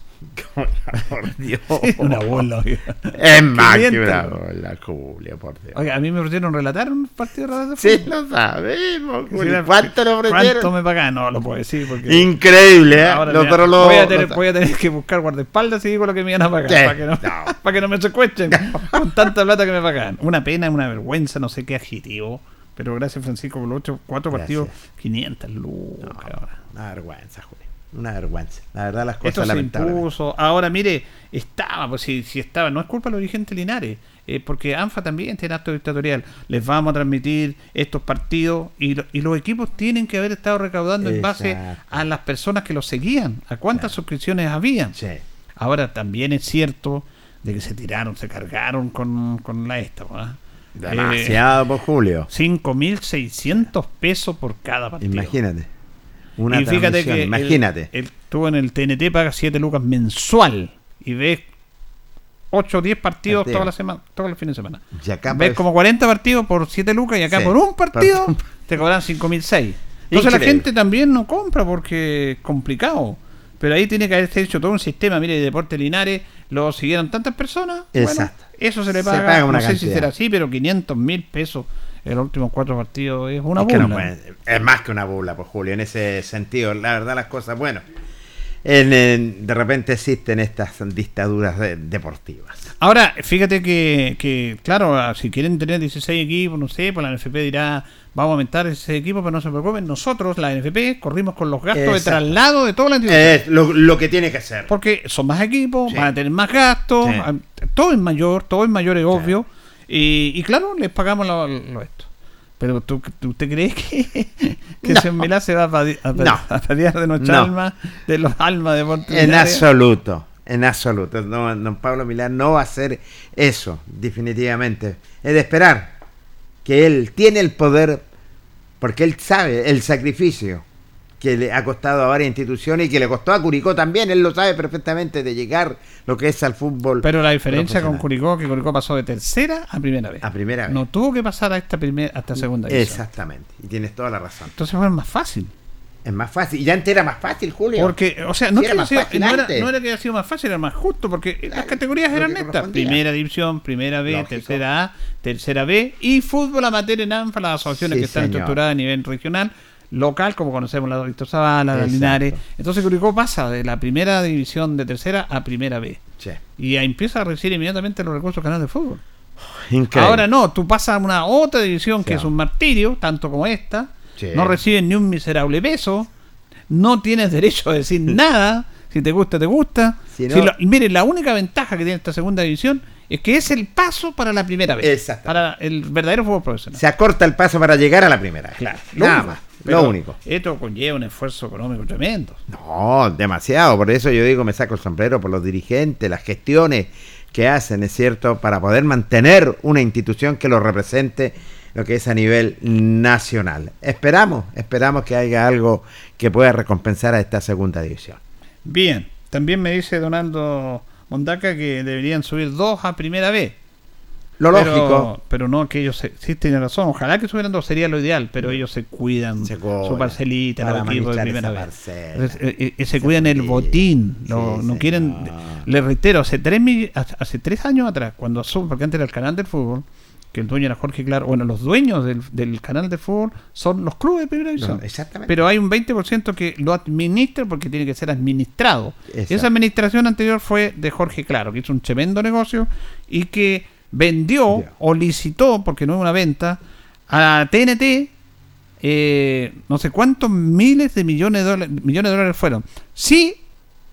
Por Dios. una bola. oiga. Es más que 500. una bola, Julio, por Dios. Oiga, a mí me ofrecieron relatar un partido de de Sí, lo sabemos, Julio. ¿Cuánto ofrecieron? ¿Cuánto me pagan? No lo puedo decir porque... Increíble, ¿eh? Ahora, Lo- mira, pero lo- voy, a tener, lo- voy a tener que buscar guardaespaldas y digo lo que me iban a pagar para que, no, para que no me secuestren con tanta plata que me pagan. Una pena, una vergüenza, no sé qué adjetivo. Pero gracias, Francisco, por los ocho, cuatro Gracias. partidos, 500 lucas. ahora. Una vergüenza, Julio. Una vergüenza. La verdad, las cosas Esto se impuso. Ahora, mire, estaba, pues si, si estaba, no es culpa de los dirigentes Linares, eh, porque ANFA también tiene acto dictatorial. Les vamos a transmitir estos partidos y, lo- y los equipos tienen que haber estado recaudando en base a las personas que los seguían, a cuántas suscripciones habían. Ahora también es cierto de que se tiraron, se cargaron con, con la esta. ¿verdad? Demasiado, por Julio. 5.600 pesos por cada partido. Imagínate. Una y fíjate que imagínate. Él, en el TNT paga 7 lucas mensual y ves 8 o 10 partidos Partido. toda la semana, todos los fines de semana. Y acá ves parece- como 40 partidos por 7 lucas y acá Sí. por un partido Por- te cobran 5.006. Entonces la gente también no compra porque es complicado. Pero ahí tiene que haberse hecho todo un sistema. Mire, Deporte Linares lo siguieron tantas personas. bueno, Exacto. eso se le Se paga. paga una no sé si será así, pero 500 mil pesos en los últimos cuatro partidos es una Es no burla. puede- es más que una burla, pues Julio, en ese sentido. La verdad, las cosas, bueno, en- en- de repente existen estas dictaduras de- deportivas. Ahora, fíjate que, que, claro, ah, si quieren tener 16 equipos, no sé, pues la NFP dirá, vamos a aumentar ese equipo, pero no se preocupen, nosotros, la NFP, corrimos con los gastos de traslado de toda la institución. Es lo, lo que tiene que ser. Porque son más equipos, Sí. van a tener más gastos, Sí. ah, todo es mayor, todo es mayor, es obvio. Y, y claro, les pagamos lo, lo esto. Pero ¿tú, ¿usted cree que, que No. se va a, padi- a, No. a de nuestra No. alma, de los almas de Monte En absoluto, en absoluto. No, don Pablo Milán no va a hacer eso, definitivamente. Es de esperar que él tiene el poder, porque él sabe el sacrificio que le ha costado a varias instituciones y que le costó a Curicó también. Él lo sabe perfectamente de llegar lo que es al fútbol. Pero la diferencia con. Curicó, que Curicó pasó de tercera a primera vez. A primera vez. No tuvo que pasar a esta primera, a esta segunda división. Exactamente, y tienes toda la razón. Entonces fue más fácil. Es más fácil, y antes era más fácil, Julio. Porque, o sea, no, Sí, era haya más sido- fácil no era, antes. no era que haya sido más fácil, era más justo, porque las categorías eran correspondía. Primera división, primera B, Lógico. tercera A, tercera B y fútbol amateur en ANFA, las asociaciones Sí, que están señor. estructuradas a nivel regional, local, como conocemos la Víctor Zavala, la. Linares. Entonces Curicó pasa de la primera división de tercera a primera B. Sí. Y empieza a recibir inmediatamente los recursos canales de fútbol. Increíble. Ahora no, tú pasas a una otra división que es un martirio, tanto como esta. Sí. No recibes ni un miserable peso. No tienes derecho a decir nada. Si te gusta, te gusta. Si no- Si lo- y mire, la única ventaja que tiene esta segunda división es que es el paso para la primera vez. Exacto. Para el verdadero fútbol profesional. Se acorta el paso para llegar a la primera. Claro. Nada único. más. Lo único. Esto conlleva un esfuerzo económico tremendo. No, demasiado. Por eso yo digo, me saco el sombrero por los dirigentes, las gestiones que hacen, es cierto, para poder mantener una institución que lo represente lo que es a nivel nacional. Esperamos, esperamos que haya algo que pueda recompensar a esta segunda división. Bien, también me dice Donaldo Mondaca que deberían subir dos a primera vez. Lo Pero- lógico. Pero no que ellos se, sí tienen razón. Ojalá que subieran dos, sería lo ideal. Pero ellos se cuidan Se su parcelita, para los equipos de primera vez. Entonces, eh, eh, se cuidan el botín. lo- Sí, no quieren. Le reitero, hace tres, hace tres años atrás, cuando porque antes era el canal del fútbol, que el dueño era Jorge Claro, bueno, los dueños del, del canal de fútbol son los clubes de primera división. No, exactamente. Pero hay un 20% que lo administra porque tiene que ser administrado. Exacto. Esa administración anterior fue de Jorge Claro, que hizo un tremendo negocio y que vendió o licitó, porque no es una venta, a TNT eh, no sé cuántos miles de millones de dólares, millones de dólares fueron. Sí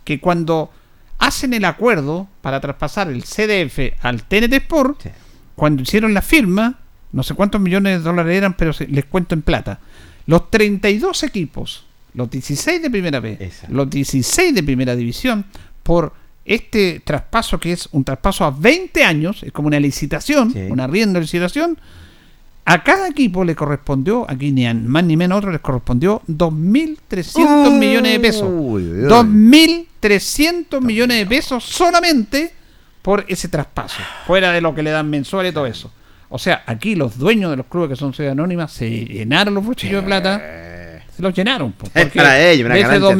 que cuando hacen el acuerdo para traspasar el CDF al TNT Sport, cuando hicieron la firma, no sé cuántos millones de dólares eran, pero se- les cuento en plata. Los 32 equipos, los 16 de primera vez, los 16 de primera división, por este traspaso que es un traspaso a 20 años, es como una licitación, una arriendo de licitación, a cada equipo le correspondió, aquí ni a más ni menos otro, les correspondió 2.300 millones de pesos. uy, uy. 2.300 millones de pesos solamente por ese traspaso, fuera de lo que le dan mensual y todo eso. O sea, aquí los dueños de los clubes que son sociedades anónimas se llenaron los bolsillos de plata. Se los llenaron. po, Es porque para ellos, una de ese ganancia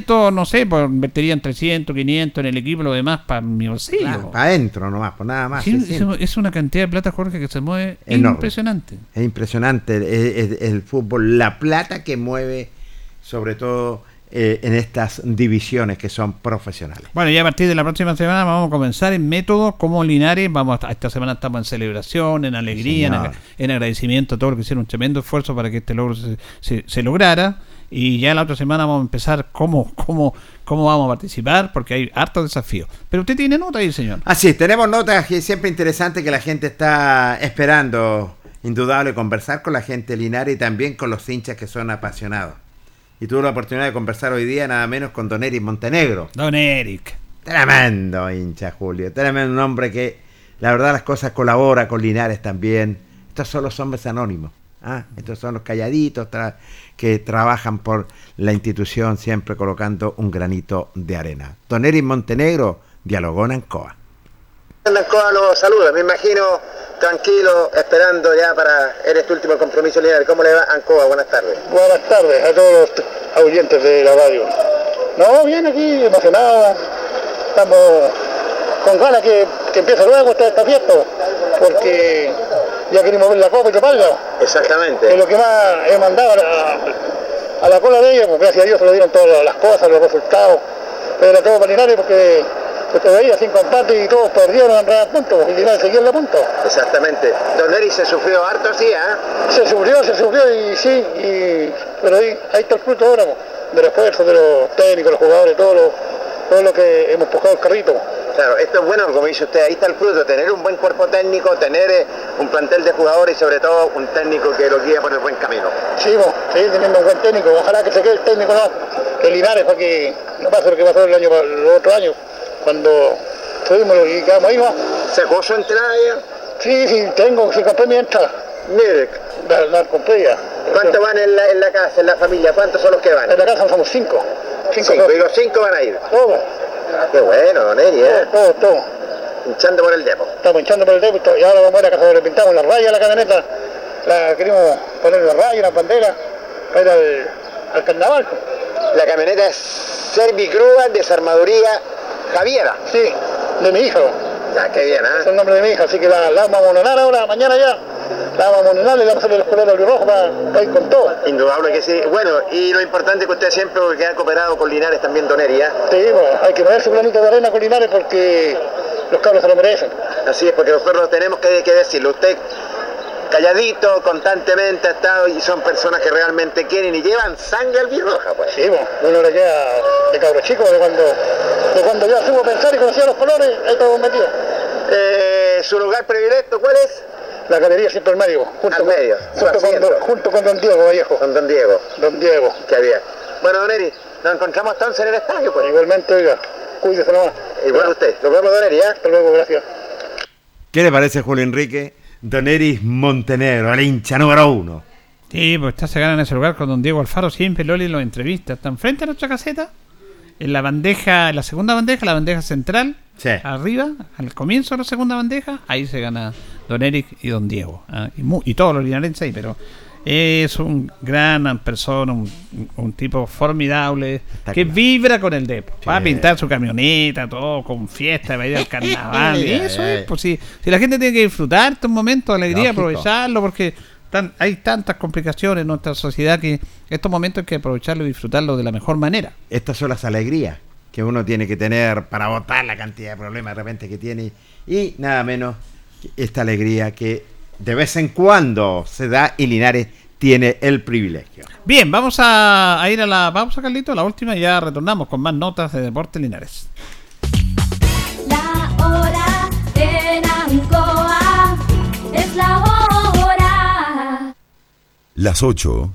2.300, no sé, pues invertirían 300, 500 en el equipo lo demás para mi bolsillo. Para adentro nomás, pues nada más. Sí, es, es una cantidad de plata, Jorge, que se mueve Enorme. impresionante. Es impresionante el- el fútbol, la plata que mueve, sobre todo eh, en estas divisiones que son profesionales. Bueno, ya a partir de la próxima semana vamos a comenzar en métodos como Linares. Vamos a, esta semana estamos en celebración, en alegría, en, agradecimiento a todos los que hicieron un tremendo esfuerzo para que este logro se, se- se lograra. Y ya la otra semana vamos a empezar cómo, cómo, cómo vamos a participar, porque hay hartos desafíos. Pero usted tiene nota ahí, señor. Así, tenemos notas que es siempre interesante que la gente está esperando, indudable, conversar con la gente linares y también con los hinchas que son apasionados. Y tuve la oportunidad de conversar hoy día nada menos con Don Eric Montenegro. Don Eric. Tremendo hincha, Julio. Tremendo un hombre que, la verdad, las cosas colabora con Linares también. Estos son los hombres anónimos. ¿ah? Estos son los calladitos tra- que trabajan por la institución, siempre colocando un granito de arena. Don Eric Montenegro dialogó en Ancoa. Ancoa lo saluda, me imagino tranquilo, esperando ya para en este último compromiso lineal. ¿Cómo le va Ancoa? Buenas tardes. Buenas tardes a todos los oyentes de la radio. No, bien aquí, emocionado. Estamos con ganas que, que empiece luego esta, esta fiesta, porque ya queremos ver la copa y toparla. Exactamente. Es lo que más he mandado a la, a la cola de ella, pues gracias a Dios se lo dieron todas las cosas, los resultados. Pero era todo para Linares porque usted veía cinco empates y todos perdieron en puntos y Linares seguía en la punta. Exactamente. Don Eri se sufrió harto, sí, ¿ah? Se sufrió, se sufrió y sí, y, pero ahí, ahí está el fruto ahora, del esfuerzo de los técnicos, los jugadores, todo lo, todo lo que hemos empujado el carrito. Claro, esto es bueno, como dice usted, ahí está el fruto, tener un buen cuerpo técnico, tener eh, un plantel de jugadores y sobre todo un técnico que lo guía por el buen camino. Sí, po, seguir teniendo un buen técnico, ojalá que se quede el técnico no, que Linares para que no pase lo que pasó el año los otros años, cuando subimos y quedamos ahí, ¿no? ¿Sacó su entrada ya? Sí, sí, tengo, sí compré mi entrada. Mire, la, la compré ya. ¿Cuántos van en la, en la casa, en la familia? ¿Cuántos son los que van? En la casa somos cinco. Cinco, Cinco, y los cinco van a ir. Todos. Qué bueno, don Eri, ¿eh? Todo, todo. Hinchando por el depo. Estamos hinchando por el débito y ahora vamos a ir a casa, le pintamos la raya a la camioneta, la queremos poner la raya, la bandera, para ir al, al carnaval. La camioneta es Servigrúa Desarmaduría Javiera. Sí, de mi hija. Ya, qué bien, Es ¿eh? el nombre de mi hija, así que la, la vamos a mononar ahora, mañana ya. La vamos a mononar y le vamos a hacer el color al rojo para, para ir con todo. Indudable que sí. Bueno, y lo importante es que usted siempre que ha cooperado con Linares también, don Eri, ¿eh? Sí, bueno, hay que poner su granito de arena con Linares porque los cabros se lo merecen. Así es, porque nosotros tenemos que, que decirlo. Usted calladito, constantemente ha estado y son personas que realmente quieren y llevan sangre al birroja, pues. Sí, bueno, uno le queda de cabro chico, de cuando, de cuando ya supo pensar y conocía los colores, ahí estamos metidos. Eh, ¿Su lugar predilecto cuál es? La galería siempre al medio, junto, Al medio, junto, con, don- junto con don Diego Vallejo. Con don Diego. Don Diego. Qué bien. Bueno, don Eri, nos encontramos entonces en el estadio, pues. Igualmente, oiga, cuídese nomás. Igual usted. Nos vemos, don Eri, ¿eh? Hasta luego, gracias. ¿Qué le parece, Julio Enrique? Don Eric Montenegro, el hincha número uno. Sí, pues está se gana en ese lugar con don Diego Alfaro siempre, Loli en las entrevistas. Está enfrente a nuestra caseta, en la bandeja, en la segunda bandeja, la bandeja central, Sí. arriba, al comienzo de la segunda bandeja, ahí se gana don Eric y don Diego. ah, y, y todos los linarenses ahí, pero Es un gran persona, un, un tipo formidable que vibra con el depo. Va a pintar su camioneta, todo con fiesta, va a ir al carnaval. y eso es, pues si, si la gente tiene que disfrutar estos momentos de alegría, Lógico. aprovecharlo, porque tan- hay tantas complicaciones en nuestra sociedad que estos momentos hay que aprovecharlo y disfrutarlo de la mejor manera. Estas son las alegrías que uno tiene que tener para votar la cantidad de problemas de repente que tiene. Y nada menos esta alegría que de vez en cuando se da y Linares tiene el privilegio. Bien, vamos a, a ir a la pausa, Carlito, la última, y ya retornamos con más notas de Deporte Linares. La hora en Ancoa es la hora. Las 8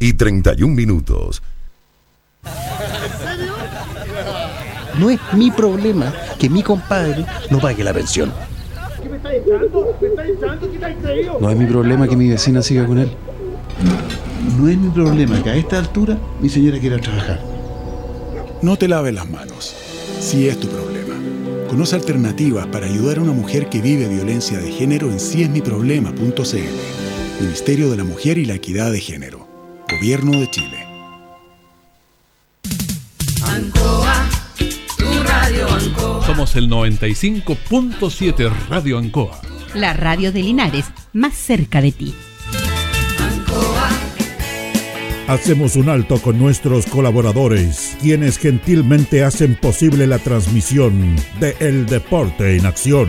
y 31 minutos. No es mi problema que mi compadre no pague la pensión. No es mi problema que mi vecina siga con él. No es mi problema que a esta altura mi señora quiera trabajar. No te laves las manos. Si es tu problema. Conoce alternativas para ayudar a una mujer que vive violencia de género en siesmiproblema.cl. Ministerio de la Mujer y la Equidad de Género. Gobierno de Chile. Ancoa. Somos el 95.7 Radio Ancoa. La radio de Linares, más cerca de ti. Hacemos un alto con nuestros colaboradores, quienes gentilmente hacen posible la transmisión de El Deporte en Acción.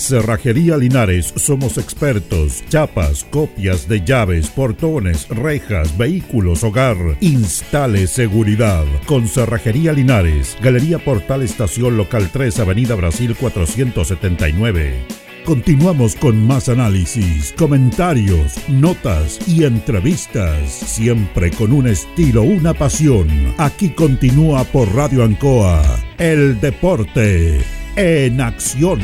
Cerrajería Linares, somos expertos. Chapas, copias de llaves, portones, rejas, vehículos, hogar. Instale seguridad. Con Cerrajería Linares, Galería Portal Estación Local 3, Avenida Brasil 479. Continuamos con más análisis, comentarios, notas y entrevistas, siempre con un estilo, una pasión. Aquí continúa por Radio Ancoa, el deporte en acción.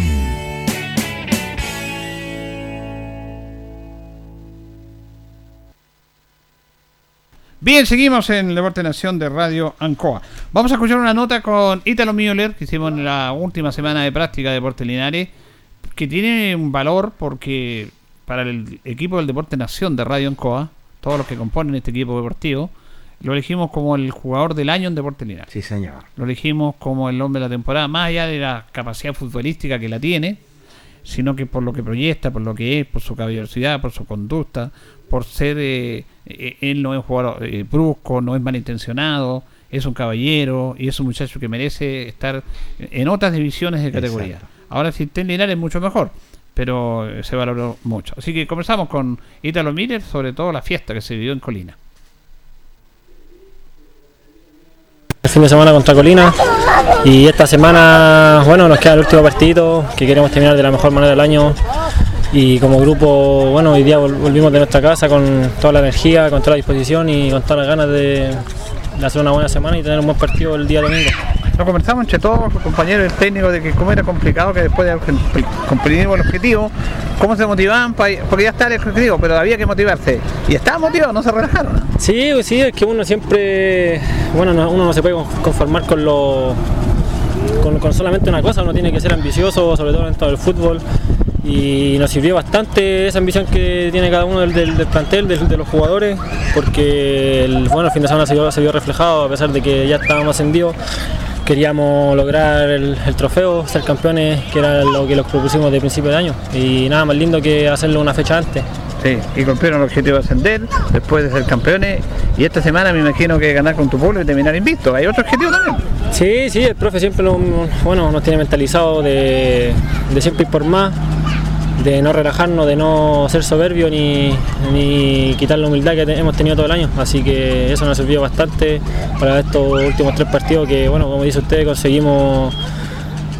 Bien, seguimos en Deporte Nación de Radio Ancoa. Vamos a escuchar una nota con Italo Müller que hicimos en la última semana de práctica de Deporte Linares, que tiene un valor porque para el equipo del Deporte Nación de Radio Ancoa, todos los que componen este equipo deportivo, lo elegimos como el jugador del año en Deporte Linares. Sí, señor. Lo elegimos como el hombre de la temporada, más allá de la capacidad futbolística que la tiene, sino que por lo que proyecta, por lo que es, por su caballerosidad, por su conducta, por ser, eh, eh, él no es un jugador eh, brusco, no es malintencionado, es un caballero y es un muchacho que merece estar en otras divisiones de categoría. Exacto. Ahora si está en Linares es mucho mejor, pero eh, se valoró mucho. Así que conversamos con Italo Miller sobre todo la fiesta que se vivió en Colina. El fin de semana contra Colina y esta semana, bueno, nos queda el último partido que queremos terminar de la mejor manera del año y como grupo, bueno, hoy día vol- volvimos de nuestra casa con toda la energía, con toda la disposición y con todas las ganas de, de hacer una buena semana y tener un buen partido el día domingo. Lo conversamos entre todos, los compañeros y el técnico, de que cómo era complicado que después de haber cumplido el objetivo, cómo se motivaban, porque ya está el objetivo, pero había que motivarse. Y estaban motivados, no se relajaron. Sí, pues sí, es que uno siempre, bueno, no- uno no se puede con- conformar con lo, con, con solamente una cosa, uno tiene que ser ambicioso, sobre todo en esto del fútbol. Y nos sirvió bastante esa ambición que tiene cada uno del, del- del plantel, del- de los jugadores, porque el, bueno, el fin de semana se vio, se vio reflejado, a pesar de que ya estábamos ascendidos. Queríamos lograr el, el trofeo, ser campeones, que era lo que los propusimos de principio de año. Y nada más lindo que hacerlo una fecha antes. Sí, y cumplieron el objetivo de ascender después de ser campeones. Y esta semana me imagino que ganar con tu pueblo y terminar invicto. Hay otro objetivo también. Sí, sí, el profe siempre nos, bueno, nos tiene mentalizado de, de siempre ir por más, de no relajarnos, de no ser soberbio ni, ni quitar la humildad que te- hemos tenido todo el año. Así que eso nos ha servido bastante para estos últimos tres partidos que, bueno, como dice usted, conseguimos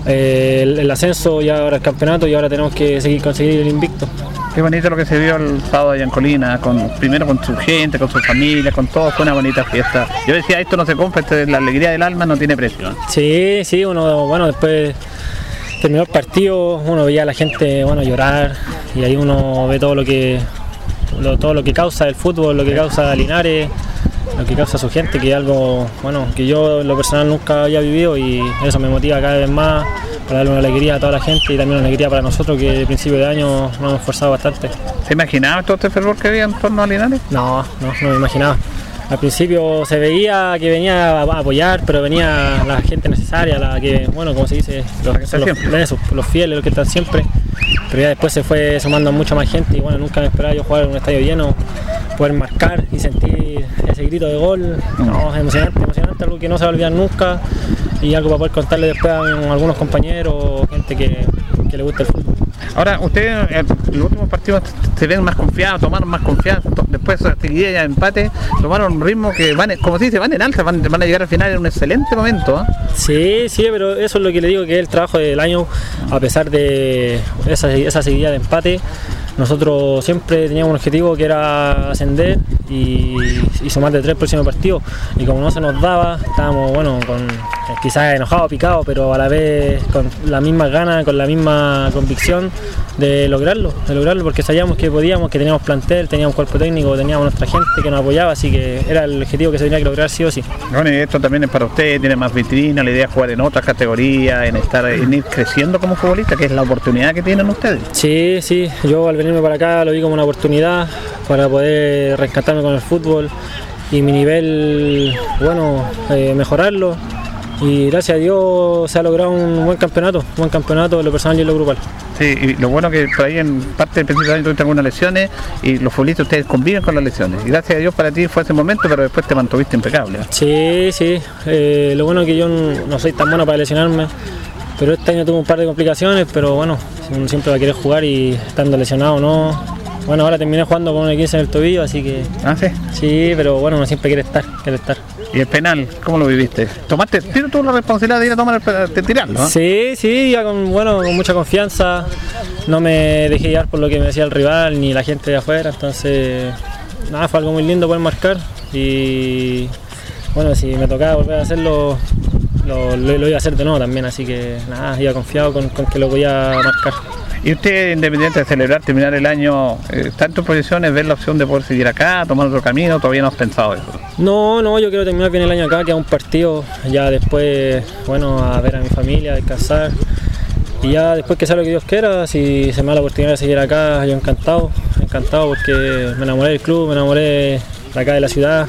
eh, el, el ascenso y ahora el campeonato y ahora tenemos que seguir conseguir el invicto. Qué bonito lo que se vio el sábado allá en Colina, con, primero con su gente, con su familia, con todo, fue una bonita fiesta. Yo decía, esto no se compra, esto es la alegría del alma, no tiene precio. Sí, sí, uno, bueno, después terminó el partido, uno veía a la gente, bueno, llorar y ahí uno ve todo lo que, lo- todo lo que causa el fútbol, lo que causa Linares, lo que causa su gente, que es algo, bueno, que yo en lo personal nunca había vivido y eso me motiva cada vez más para darle una alegría a toda la gente y también una alegría para nosotros que de principio de año nos hemos esforzado bastante. ¿Se imaginaba todo este fervor que había en torno a Linares? No, no, no me imaginaba. Al principio se veía que venía a apoyar, pero venía la gente necesaria, la que, bueno, como se dice, los, fieles, los que están siempre. Pero ya después se fue sumando mucha más gente y bueno, nunca me esperaba yo jugar en un estadio lleno, poder marcar y sentir ese grito de gol. No, es emocionante, emocionante, algo que no se va a olvidar nunca y algo para poder contarle después a algunos compañeros, gente que, que le gusta el fútbol. Ahora, ustedes en los últimos partidos se ven más confiados, tomaron más confianza, después de seguida ya empate, tomaron un ritmo que van, como se dice, van en alta, van, van a llegar al final en un excelente momento. ¿ah? Sí, sí, pero eso es lo que le digo que es el trabajo del año, a pesar de esa, esa seguida de empate. Nosotros siempre teníamos un objetivo que era ascender y, y sumar de tres próximos partidos. Y como no se nos daba, estábamos, bueno, con quizás enojados, picados, pero a la vez con las mismas ganas, con la misma convicción de lograrlo, de lograrlo, porque sabíamos que podíamos, que teníamos plantel, teníamos cuerpo técnico, teníamos nuestra gente que nos apoyaba, así que era el objetivo que se tenía que lograr sí o sí. Bueno, y esto también es para usted, tiene más vitrina, la idea es jugar en otras categorías, en estar, en ir creciendo como futbolista, que es la oportunidad que tienen ustedes. Sí, sí, yo al venirme para acá lo vi como una oportunidad para poder rescatarme con el fútbol y mi nivel, bueno, eh, mejorarlo. Y gracias a Dios se ha logrado un buen campeonato, un buen campeonato en lo personal y en lo grupal. Sí, y lo bueno que por ahí en parte del principio del año tuviste algunas lesiones y los futbolistas ustedes conviven con las lesiones. Y gracias a Dios para ti fue ese momento, pero después te mantuviste impecable. Sí, sí, eh, lo bueno es que yo no soy tan bueno para lesionarme, pero este año tuve un par de complicaciones, pero bueno, uno siempre va a querer jugar y estando lesionado o no. Bueno, ahora terminé jugando con un 15 en el tobillo, así que... Ah, sí. Sí, pero bueno, uno siempre quiere estar, quiere estar. ¿Y el penal, cómo lo viviste? ¿Tomaste tiro tú la responsabilidad de ir a tomar el penal, de tirarlo? ¿no? Sí, sí, ya con, bueno, con mucha confianza. No me dejé llevar por lo que me decía el rival ni la gente de afuera. Entonces, nada, fue algo muy lindo poder marcar. Y bueno, si me tocaba volver a hacerlo, lo, lo- lo iba a hacer de nuevo también. Así que nada, iba confiado con, con que lo podía marcar. Y usted, independiente de celebrar, terminar el año, eh, ¿está en tus posiciones ver la opción de poder seguir acá, tomar otro camino? ¿Todavía no has pensado eso? No, no, yo quiero terminar bien el año acá, queda un partido, ya después, bueno, a ver a mi familia, a descansar. Y ya después que sea lo que Dios quiera, si se me da la oportunidad de seguir acá, yo encantado, encantado porque me enamoré del club, me enamoré de acá de la ciudad.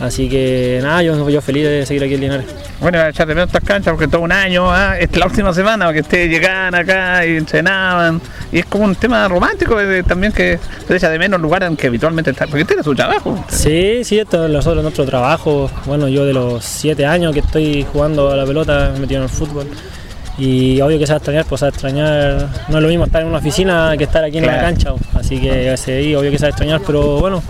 Así que nada, yo, yo feliz de seguir aquí en Linares. Bueno, a echar de menos estas canchas porque todo un año, ah, esta es la última semana, porque ustedes llegaban acá y entrenaban. Y es como un tema romántico de- también que se echa de menos lugares en que habitualmente están. Porque este era su trabajo. Sí, sí, esto es nosotros nuestro trabajo. Bueno, yo de los siete años que estoy jugando a la pelota, metido en el fútbol. Y obvio que se va a extrañar, pues se va a extrañar. No es lo mismo estar en una oficina que estar aquí en la cancha. Así que sí, obvio que se va a extrañar, pero bueno,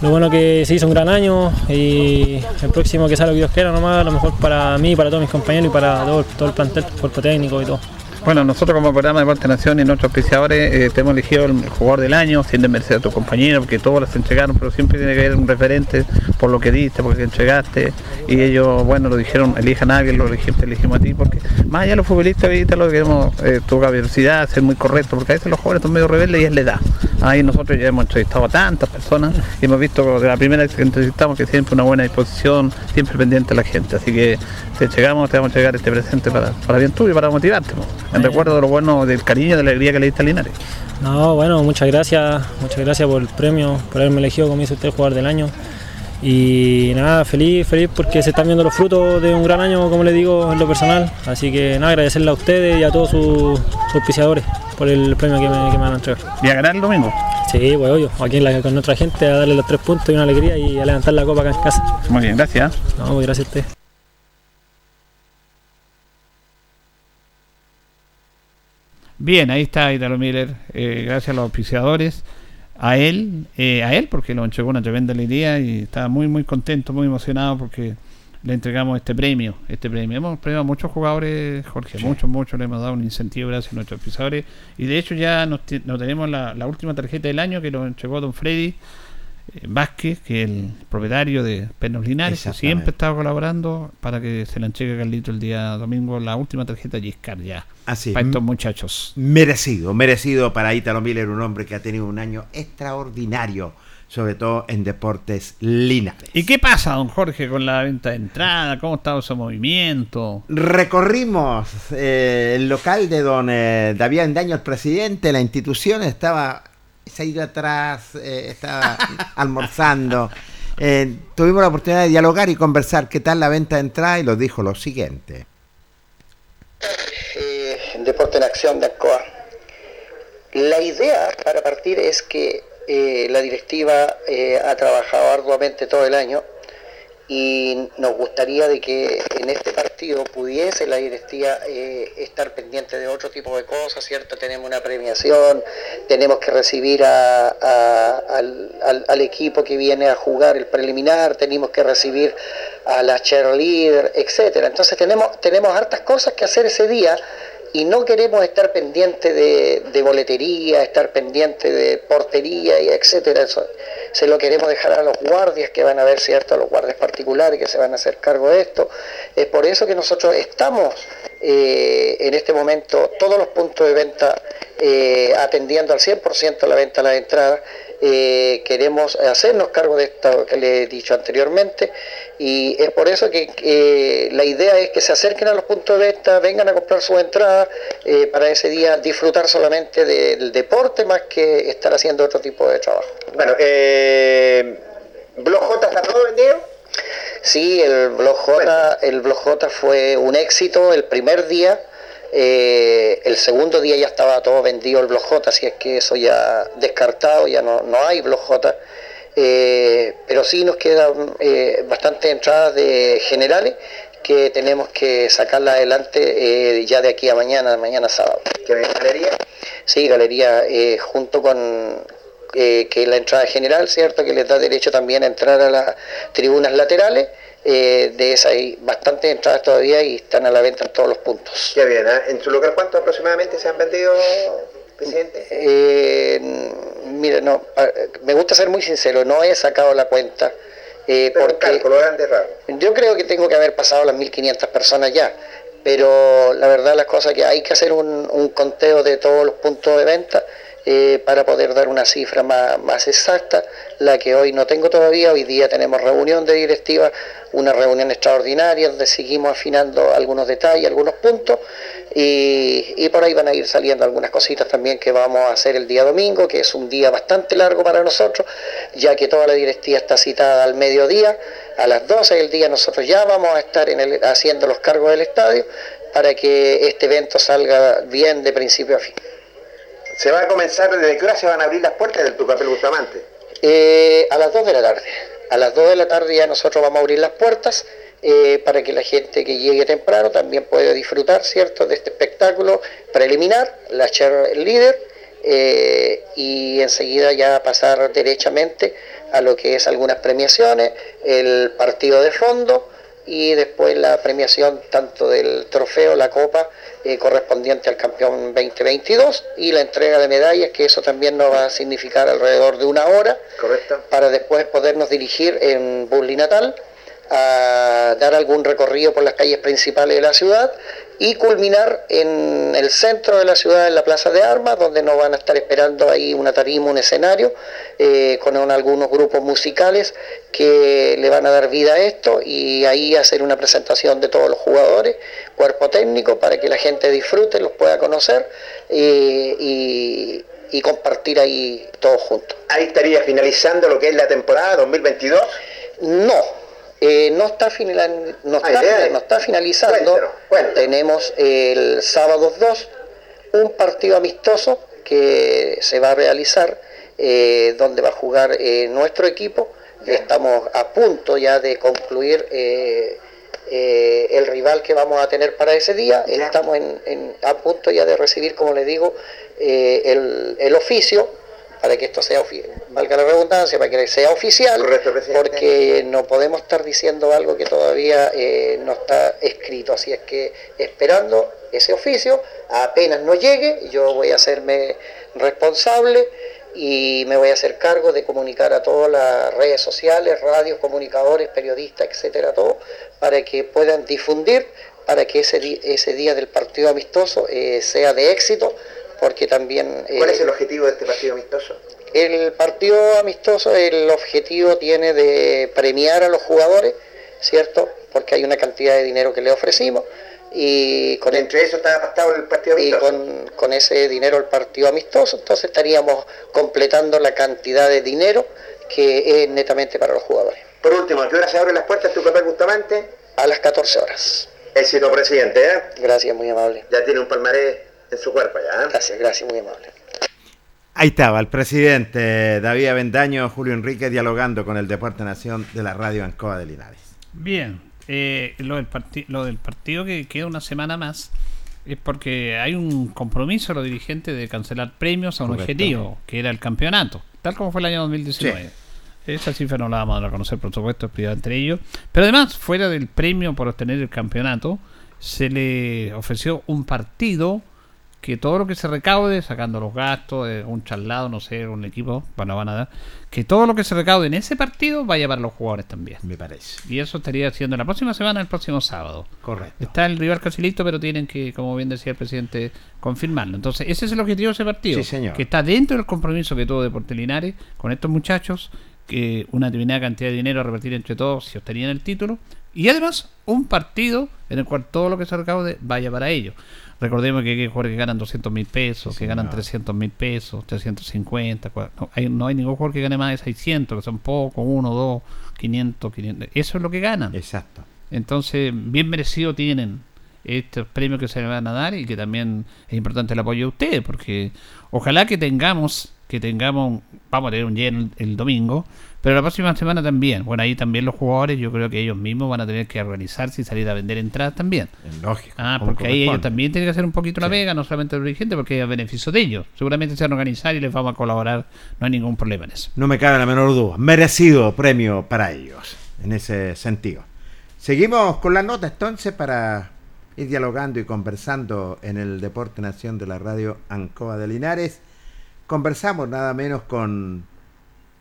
lo bueno que se hizo un gran año y el próximo que sea lo que Dios quiera nomás, a lo mejor para mí, para todos mis compañeros y para todo, todo el plantel, cuerpo técnico y todo. Bueno, nosotros como programa de Deporte Nación y nuestros auspiciadores eh, te hemos elegido el jugador del año, sin desmerecer a tus compañeros, porque todos los entregaron, pero siempre tiene que haber un referente por lo que diste, por lo que entregaste. Y ellos, bueno, lo dijeron, elijan a alguien, lo elegimos, elegimos a ti, porque más allá los futbolistas, ahorita lo que queremos, eh, tu caballerosidad, ser muy correcto, porque a veces los jóvenes son medio rebeldes y es la edad. Ahí nosotros ya hemos entrevistado a tantas personas y hemos visto de la primera vez que entrevistamos que siempre una buena disposición, siempre pendiente de la gente. Así que te entregamos, te vamos a entregar este presente para, para bien tuyo y para motivarte, po, en recuerdo de lo bueno, del cariño y de la alegría que le diste a Linares. No, bueno, muchas gracias, muchas gracias por el premio, por haberme elegido, como dice usted, jugador del año. Y nada, feliz, feliz porque se están viendo los frutos de un gran año, como le digo, en lo personal. Así que nada, agradecerle a ustedes y a todos sus, auspiciadores por el premio que me, que me van a entregar. ¿Y a ganar el domingo? Sí, pues obvio, aquí la- con nuestra gente a darle los tres puntos y una alegría y a levantar la copa acá en casa. Muy bien, gracias. No, pues gracias a usted. Bien, ahí está Italo Miller, eh, gracias a los auspiciadores, a él, eh, a él porque lo entregó una tremenda alegría y estaba muy muy contento, muy emocionado porque le entregamos este premio, este premio. Hemos premiado a muchos jugadores, Jorge, muchos, muchos, le hemos dado un incentivo gracias a nuestros auspiciadores. Y de hecho ya nos, nos tenemos la, la última tarjeta del año que lo entregó Don Freddy Vázquez, que es el propietario de Pernos Linares, que siempre estaba colaborando para que se la entregue a Carlito el día domingo, la última tarjeta Giscard ya. Así es. Para estos muchachos. Merecido, merecido para Ítalo Miller, un hombre que ha tenido un año extraordinario, sobre todo en deportes linares. ¿Y qué pasa, don Jorge, con la venta de entrada? ¿Cómo está ese movimiento? Recorrimos eh, el local de don eh, David Andaño, el presidente de la institución, estaba, se ha ido atrás, eh, estaba almorzando. Eh, tuvimos la oportunidad de dialogar y conversar qué tal la venta de entrada y nos dijo lo siguiente. eh, Deporte en Acción de ANCOA. La idea para partir es que la directiva ha trabajado arduamente todo el año y nos gustaría de que en este partido pudiese la directiva eh, estar pendiente de otro tipo de cosas, ¿cierto? Tenemos una premiación, tenemos que recibir a- al equipo que viene a jugar el preliminar, tenemos que recibir a la cheerleader, etcétera. Entonces tenemos, tenemos hartas cosas que hacer ese día y no queremos estar pendiente de, de boletería, estar pendiente de portería y etcétera. Eso se lo queremos dejar a los guardias que van a ver, ¿cierto? A los guardias particulares que se van a hacer cargo de esto. Es por eso que nosotros estamos eh, en este momento todos los puntos de venta eh, atendiendo al 100% la venta a la entrada. Eh, queremos hacernos cargo de esto que le he dicho anteriormente y es por eso que eh, la idea es que se acerquen a los puntos de venta, vengan a comprar su entrada eh, para ese día disfrutar solamente del deporte más que estar haciendo otro tipo de trabajo. Bueno, eh, ¿Blog J está todo vendido? Sí, el blog J, el blog J fue un éxito el primer día. Eh, el segundo día ya estaba todo vendido el blog J, así es que eso ya descartado, ya no, no hay blog J. Eh, pero sí nos quedan eh, bastantes entradas de generales que tenemos que sacarla adelante eh, ya de aquí a mañana, mañana sábado. ¿Que ven galería? Sí, galería, junto con que la entrada general, ¿cierto? Que les da derecho también a entrar a las tribunas laterales. Eh, de esas hay bastantes entradas todavía y están a la venta en todos los puntos. Qué bien, ¿eh? ¿En su local cuánto aproximadamente se han vendido, presidente? Eh, mire, no, me gusta ser muy sincero, no he sacado la cuenta. eh, Pero porque cálculo yo creo que tengo que haber pasado las 1500 personas ya, pero la verdad las cosas que hay que hacer un, un conteo de todos los puntos de venta eh, para poder dar una cifra más, exacta, la que hoy no tengo todavía. Hoy día tenemos reunión de directiva, una reunión extraordinaria donde seguimos afinando algunos detalles, algunos puntos y, y por ahí van a ir saliendo algunas cositas también que vamos a hacer el día domingo, que es un día bastante largo para nosotros, ya que toda la directiva está citada al mediodía. A las 12 del día nosotros ya vamos a estar en el- haciendo los cargos del estadio para que este evento salga bien de principio a fin. Se va a comenzar, ¿desde qué hora se van a abrir las puertas del Tucapel Bustamante? Eh, a las 2 de la tarde. A las 2 de la tarde ya nosotros vamos a abrir las puertas eh, para que la gente que llegue temprano también pueda disfrutar, ¿cierto?, de este espectáculo preliminar, la chair líder, eh, y enseguida ya pasar derechamente a lo que es algunas premiaciones, el partido de fondo y después la premiación tanto del trofeo, la copa eh, correspondiente al campeón 2022 y la entrega de medallas, que eso también nos va a significar alrededor de una hora Correcto. para después podernos dirigir en Burli Natal a dar algún recorrido por las calles principales de la ciudad y culminar en el centro de la ciudad, en la Plaza de Armas, donde nos van a estar esperando ahí una tarima, un escenario, eh, con un- algunos grupos musicales que le van a dar vida a esto y ahí hacer una presentación de todos los jugadores, cuerpo técnico, para que la gente disfrute, los pueda conocer eh, y, y compartir ahí todos juntos. Ahí estaría finalizando lo que es la temporada 2022. No, eh, no, está finila- no, Ah, está, no está finalizando. Tenemos el sábado 2 un partido amistoso que se va a realizar eh, donde va a jugar eh, nuestro equipo. Estamos a punto ya de concluir el rival que vamos a tener para ese día. Estamos en- en- a punto ya de recibir, como les digo, el, el oficio para que esto sea, valga la redundancia, para que sea oficial, porque no podemos estar diciendo algo que todavía eh, no está escrito. Así es que esperando ese oficio, apenas no llegue, yo voy a hacerme responsable y me voy a hacer cargo de comunicar a todas las redes sociales, radios, comunicadores, periodistas, etcétera, todo, para que puedan difundir, para que ese, ese día del partido amistoso eh, sea de éxito, porque también... ¿Cuál eh, es el objetivo de este partido amistoso? el partido amistoso, el objetivo tiene de premiar a los jugadores, ¿cierto? Porque hay una cantidad de dinero que le ofrecimos y con entre eso está pactado el partido y con, con ese dinero el partido amistoso, entonces estaríamos completando la cantidad de dinero que es netamente para los jugadores. Por último, ¿a qué hora se abren las puertas de Tucapel Bustamante? A las 14 horas. Éxito, presidente, ¿eh? Gracias, muy amable. Ya tiene un palmarés en su cuerpo ya, ¿eh? Gracias, gracias, muy amable. Ahí estaba el presidente David Avendaño, Julio Enrique, dialogando con el Deporte Nación de la Radio Ancoa de Linares. Bien, eh, lo, del lo del partido que queda una semana más es porque hay un compromiso de los dirigentes de cancelar premios a un Correcto. objetivo, que era el campeonato, tal como fue el año 2019. Esa cifra no la vamos a dar a conocer, por supuesto, es privada entre ellos. Pero además, fuera del premio por obtener el campeonato, se le ofreció un partido que todo lo que se recaude, sacando los gastos, de un charlado, no sé, un equipo, bueno, van a dar, que todo lo que se recaude en ese partido vaya para los jugadores también. Me parece. Y eso estaría siendo la próxima semana, el próximo sábado. Correcto. Está el rival casi listo, pero tienen que, como bien decía el presidente, confirmarlo. Entonces, ese es el objetivo de ese partido. Sí, señor. Que está dentro del compromiso que tuvo Deportes Linares con estos muchachos, que una determinada cantidad de dinero a repartir entre todos si obtenían el título. Y además, un partido en el cual todo lo que se recaude vaya para ellos. Recordemos que hay jugadores que ganan 200 mil pesos, que ganan 300 mil pesos, 350. cua- No hay, no hay ningún jugador que gane más de 600, que son pocos, 1, 2, 500, 500. Eso es lo que ganan. Exacto. Entonces, bien merecido tienen estos premios que se le van a dar y que también es importante el apoyo de ustedes, porque ojalá que tengamos, que tengamos, vamos a tener un lleno el, el domingo, pero la próxima semana también. Bueno, ahí también los jugadores, yo creo que ellos mismos van a tener que organizarse y salir a vender entradas también. Lógico. Ah, porque ahí ellos también tienen que hacer un poquito la pega, no solamente el dirigente, porque es a beneficio de ellos. Seguramente se van a organizar y les vamos a colaborar, no hay ningún problema en eso. No me cabe la menor duda. Merecido premio para ellos, en ese sentido. Seguimos con la nota entonces para ir dialogando y conversando en el Deporte Nación de la Radio Ancoa de Linares. Conversamos nada menos con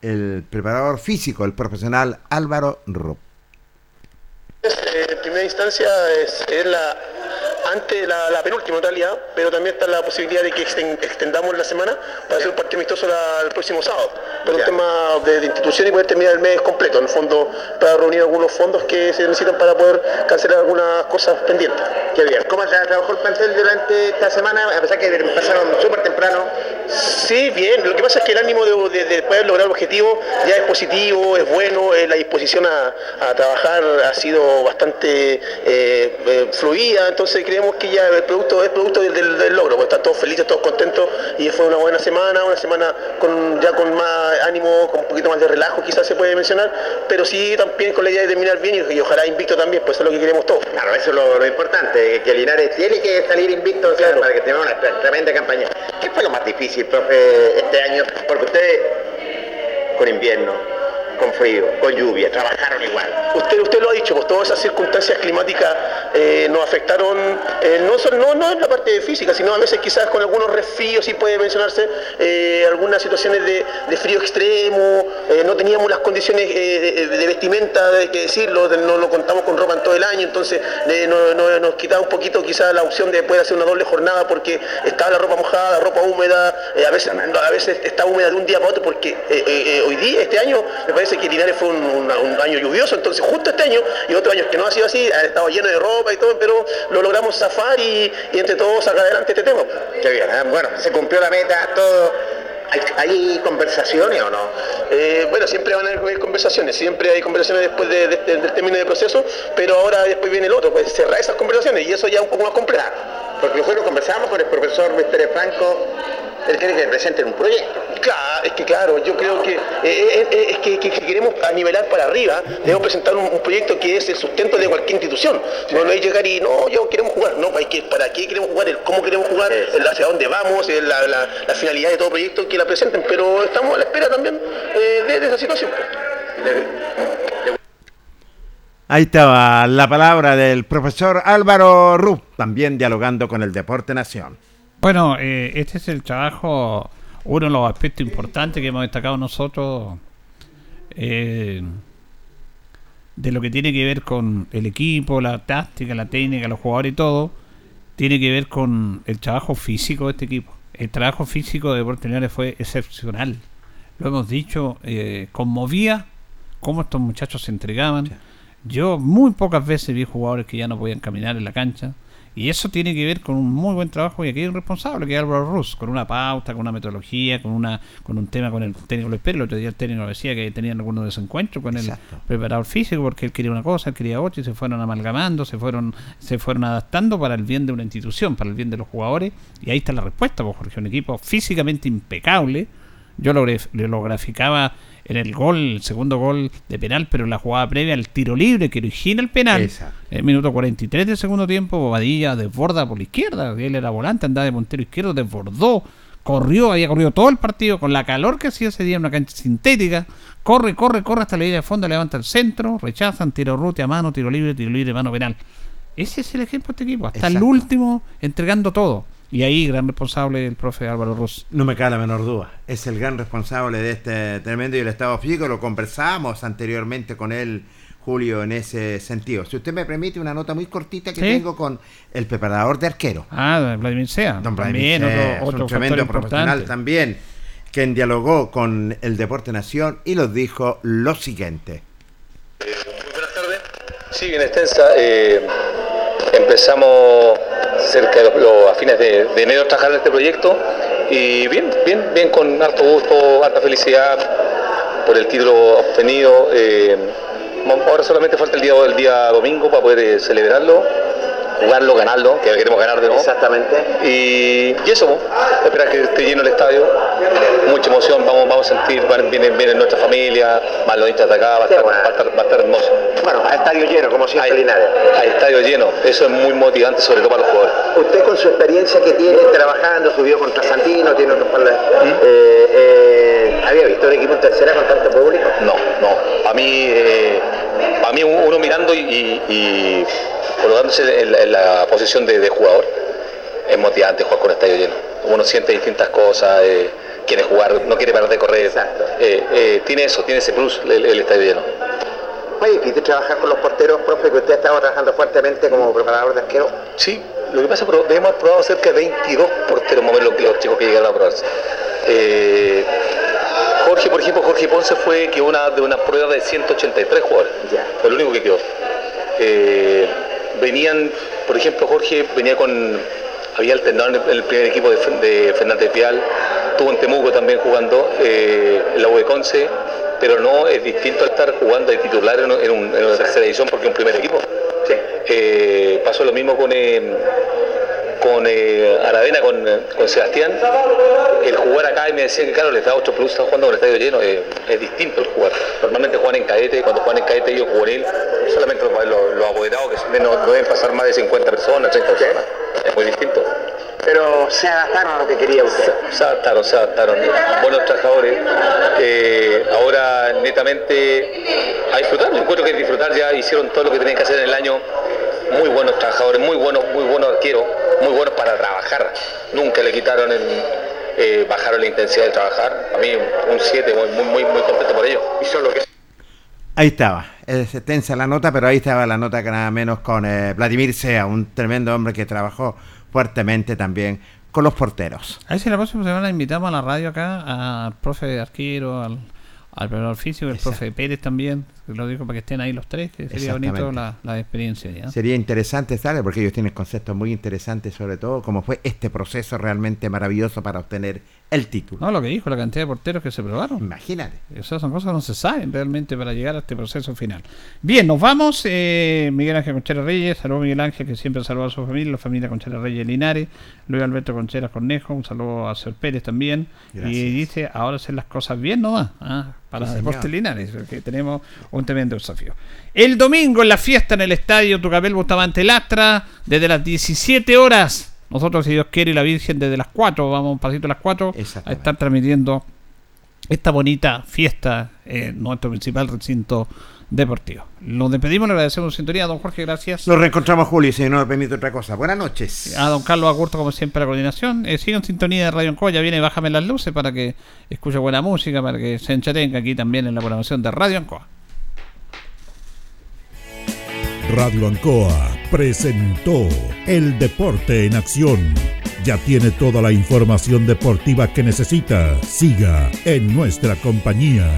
el preparador físico, el profesional Álvaro Rupp. Eh, en primera instancia es, es la antes de la, la penúltima en realidad, pero también está la posibilidad de que exten- extendamos la semana para hacer un partido amistoso la- el próximo sábado. Pero un tema de, de institución y poder terminar el mes completo, en el fondo, para reunir algunos fondos que se necesitan para poder cancelar algunas cosas pendientes. Qué bien. ¿Cómo tra- trabajó el plantel durante esta semana? A pesar que empezaron súper temprano. Sí, bien. Lo que pasa es que el ánimo de, de- de poder lograr el objetivo ya es positivo, es bueno, eh, la disposición a, a trabajar ha sido bastante eh, eh, fluida, entonces creemos que ya el producto es producto del, del- del logro, pues están todos felices, todos contentos y fue una buena semana, una semana con ya con más ánimo, con un poquito más de relajo quizás se puede mencionar, pero sí también con la idea de terminar bien y, y ojalá invicto también, pues eso es lo que queremos todos. Claro, eso es lo, lo importante, que Linares tiene que salir invicto o sea, para que tengamos una tre- tremenda campaña. ¿Qué fue lo más difícil, profe, este año? Porque ustedes, con invierno, con frío, con lluvia, trabajaron igual. Usted, usted lo ha dicho, pues todas esas circunstancias climáticas eh, nos afectaron, eh, no, solo- no, no en la parte física, sino a veces quizás con algunos resfríos, sí puede mencionarse, eh, algunas situaciones de, frío extremo, no teníamos las condiciones de, vestimenta, hay que decirlo, de- no lo contamos con ropa en todo el año, entonces no- no- nos quitaba un poquito quizás la opción de poder hacer una doble jornada porque estaba la ropa mojada, la ropa húmeda, a, veces, a veces está húmeda de un día para otro porque hoy día, este año, me parece que Linares fue un, un- un año lluvioso, entonces justo este año y otros años que no ha sido así, ha estado lleno de ropa y todo, pero lo logramos zafar y, y entre todos sacar adelante este tema. Qué bien, ¿eh? bueno, se cumplió la meta, todo. ¿Hay, hay conversaciones o no? Eh, bueno, siempre van a haber conversaciones, siempre hay conversaciones después de- de- del término de proceso, pero ahora después viene el otro, pues cerrar esas conversaciones y eso ya es un poco más complejo. Porque nosotros conversamos con el profesor Pérez Franco, él quiere que presenten un proyecto. Claro, es que claro, yo creo que eh, eh, eh, es que, que- que queremos nivelar para arriba, debemos presentar un, un proyecto que es el sustento de cualquier institución. No, no es llegar y no, yo queremos jugar, no, hay que, para qué queremos jugar, el cómo queremos jugar, el hacia dónde vamos, el- la, la- la finalidad de todo proyecto que la presenten, pero estamos a la espera también eh, de, de esa situación. Ahí estaba la palabra del profesor Álvaro Ruff, también dialogando con el Deporte Nación. Bueno, eh, este es el trabajo, uno de los aspectos importantes que hemos destacado nosotros eh, de lo que tiene que ver con el equipo, la táctica, la técnica, los jugadores y todo, tiene que ver con el trabajo físico de este equipo. El trabajo físico de Deportes Linares fue excepcional. Lo hemos dicho, eh, conmovía cómo estos muchachos se entregaban. Yo muy pocas veces vi jugadores que ya no podían caminar en la cancha. Y eso tiene que ver con un muy buen trabajo y aquí hay un responsable que es Álvaro Ruz, con una pauta, con una metodología, con una con un tema con el técnico Luis Pérez. El otro día el técnico decía que tenían algunos desencuentros con el preparador físico porque él quería una cosa, él quería otra y se fueron amalgamando, se fueron se fueron adaptando para el bien de una institución, para el bien de los jugadores. Y ahí está la respuesta, pues, Jorge, un equipo físicamente impecable. Yo lo, lo graficaba en el gol, el segundo gol de penal, pero en la jugada previa, el tiro libre que origina el penal. En el minuto 43 del segundo tiempo, Bobadilla desborda por la izquierda. Él era volante, andaba de puntero izquierdo, desbordó, corrió, había corrido todo el partido con la calor que hacía ese día en una cancha sintética. Corre, corre, corre hasta la línea de fondo, levanta el centro, rechazan, tiro rute a mano, tiro libre, tiro libre, mano penal. Ese es el ejemplo de este equipo, hasta el último entregando todo. Y ahí, gran responsable, el profe Álvaro Ross. No me cabe la menor duda. Es el gran responsable de este tremendo y el estado físico. Lo conversamos anteriormente con él, Julio, en ese sentido. Si usted me permite, una nota muy cortita que Sí. tengo con el preparador de arquero. Ah, Vladimir Sea. Don También Vladimir Sea, otro, es otro un tremendo profesional importante. también, quien dialogó con el Deporte Nación y nos dijo lo siguiente. Sí, bien extensa. Eh, empezamos cerca de los, a fines de, enero trabajar en este proyecto y bien, bien, bien con harto gusto, harta felicidad por el título obtenido. Eh, ahora solamente falta el día, el día domingo para poder eh, celebrarlo, jugarlo, ganarlo, que queremos ganar de nuevo. Exactamente. Y, y eso, po, esperar que esté lleno el estadio, mucha emoción, vamos, vamos a sentir, vienen, vienen nuestra familia, más los hinchas de acá, va a estar, va a estar, va a estar hermoso. Bueno, a estadio lleno, como siempre Linares. A estadio lleno, eso es muy motivante, sobre todo para los jugadores. Usted con su experiencia que tiene trabajando, subió contra Santino, tiene otros ¿Mm? eh, eh, ¿Había visto un equipo en tercera con tanto público? No, no. Para mí, eh, para mí uno mirando y, y- y colocándose en, la- en la posición de, de jugador, es motivante jugar con estadio lleno. Uno siente distintas cosas, eh, quiere jugar, no quiere parar de correr. Eh, eh, tiene eso, tiene ese plus el, el estadio lleno. ¿Fue difícil trabajar con los porteros, profe, que usted ha estado trabajando fuertemente como preparador de arquero? Sí, lo que pasa es que haber probado cerca de 22 porteros, más o menos, los chicos que llegaron a probarse. Eh, Jorge, por ejemplo, Jorge Ponce fue que una de una prueba de 183 jugadores. Fue el único que quedó. Venían, por ejemplo, Jorge venía con. Había alternado en el, primer equipo de, de Fernández Vial, estuvo en Temuco también jugando, eh, en la U de Conce, pero no es distinto a estar jugando de titular en, en un- en una tercera edición porque es un primer equipo. Eh, pasó lo mismo con, eh, con eh, Aravena, con, eh, con Sebastián. El jugar acá y me decían que claro, les da otro plus, están jugando con el estadio lleno, eh, es distinto el jugar. Normalmente juegan en cadete, cuando juegan en cadete ellos juvenil, solamente los, los, los apoderados que no, no deben pasar más de 50 personas, 30 personas. Es muy distinto. Pero se adaptaron a lo que quería usted. Se adaptaron, se adaptaron. Buenos trabajadores. Eh, ahora netamente a disfrutar. Yo encuentro que disfrutar ya hicieron todo lo que tenían que hacer en el año. Muy buenos trabajadores, muy buenos, muy buenos arqueros, muy buenos para trabajar. Nunca le quitaron el, eh, bajaron la intensidad de trabajar. A mí un 7, muy, muy, muy, contento por ello. Y son lo que Ahí estaba. Es tensa la nota, pero ahí estaba la nota que nada menos con eh, Vladimir Sea, un tremendo hombre que trabajó fuertemente también con los porteros. A ver si la próxima semana invitamos a la radio acá al profe arquero, al, al preparador físico, el profe Pérez también, lo digo para que estén ahí los tres, que sería bonito la, la experiencia. ¿ya? Sería interesante estar, porque ellos tienen conceptos muy interesantes, sobre todo como fue este proceso realmente maravilloso para obtener el título. No, lo que dijo, la cantidad de porteros que se probaron. Imagínate. Esas son cosas que no se saben realmente para llegar a este proceso final. Bien, nos vamos. eh, Miguel Ángel Conchera Reyes, saludo a Miguel Ángel, que siempre saluda a su familia, la familia Conchera Reyes Linares, Luis Alberto Conchera Cornejo, un saludo a Ser Pérez también. Gracias. Y dice, ahora hacer las cosas bien nomás, ah, para Sí, Deportes. Linares, porque tenemos un tremendo desafío. El domingo en la fiesta en el estadio Tucapel Bustamante Lastra, desde las 17 horas. Nosotros, si Dios quiere, y la Virgen desde las 4, vamos un pasito a las 4, a estar transmitiendo esta bonita fiesta en nuestro principal recinto deportivo. Nos despedimos, le agradecemos su sintonía, don Jorge, gracias. Nos reencontramos, Julio, si no me permite otra cosa. Buenas noches. A don Carlos Agurto, como siempre, la coordinación. Eh, sigan sintonía de Radio Ancoa, ya viene Bájame las luces para que escuche buena música, para que se entretenga aquí también en la programación de Radio Ancoa. Radio Ancoa presentó El Deporte en Acción. Ya tiene toda la información deportiva que necesita. Siga en nuestra compañía.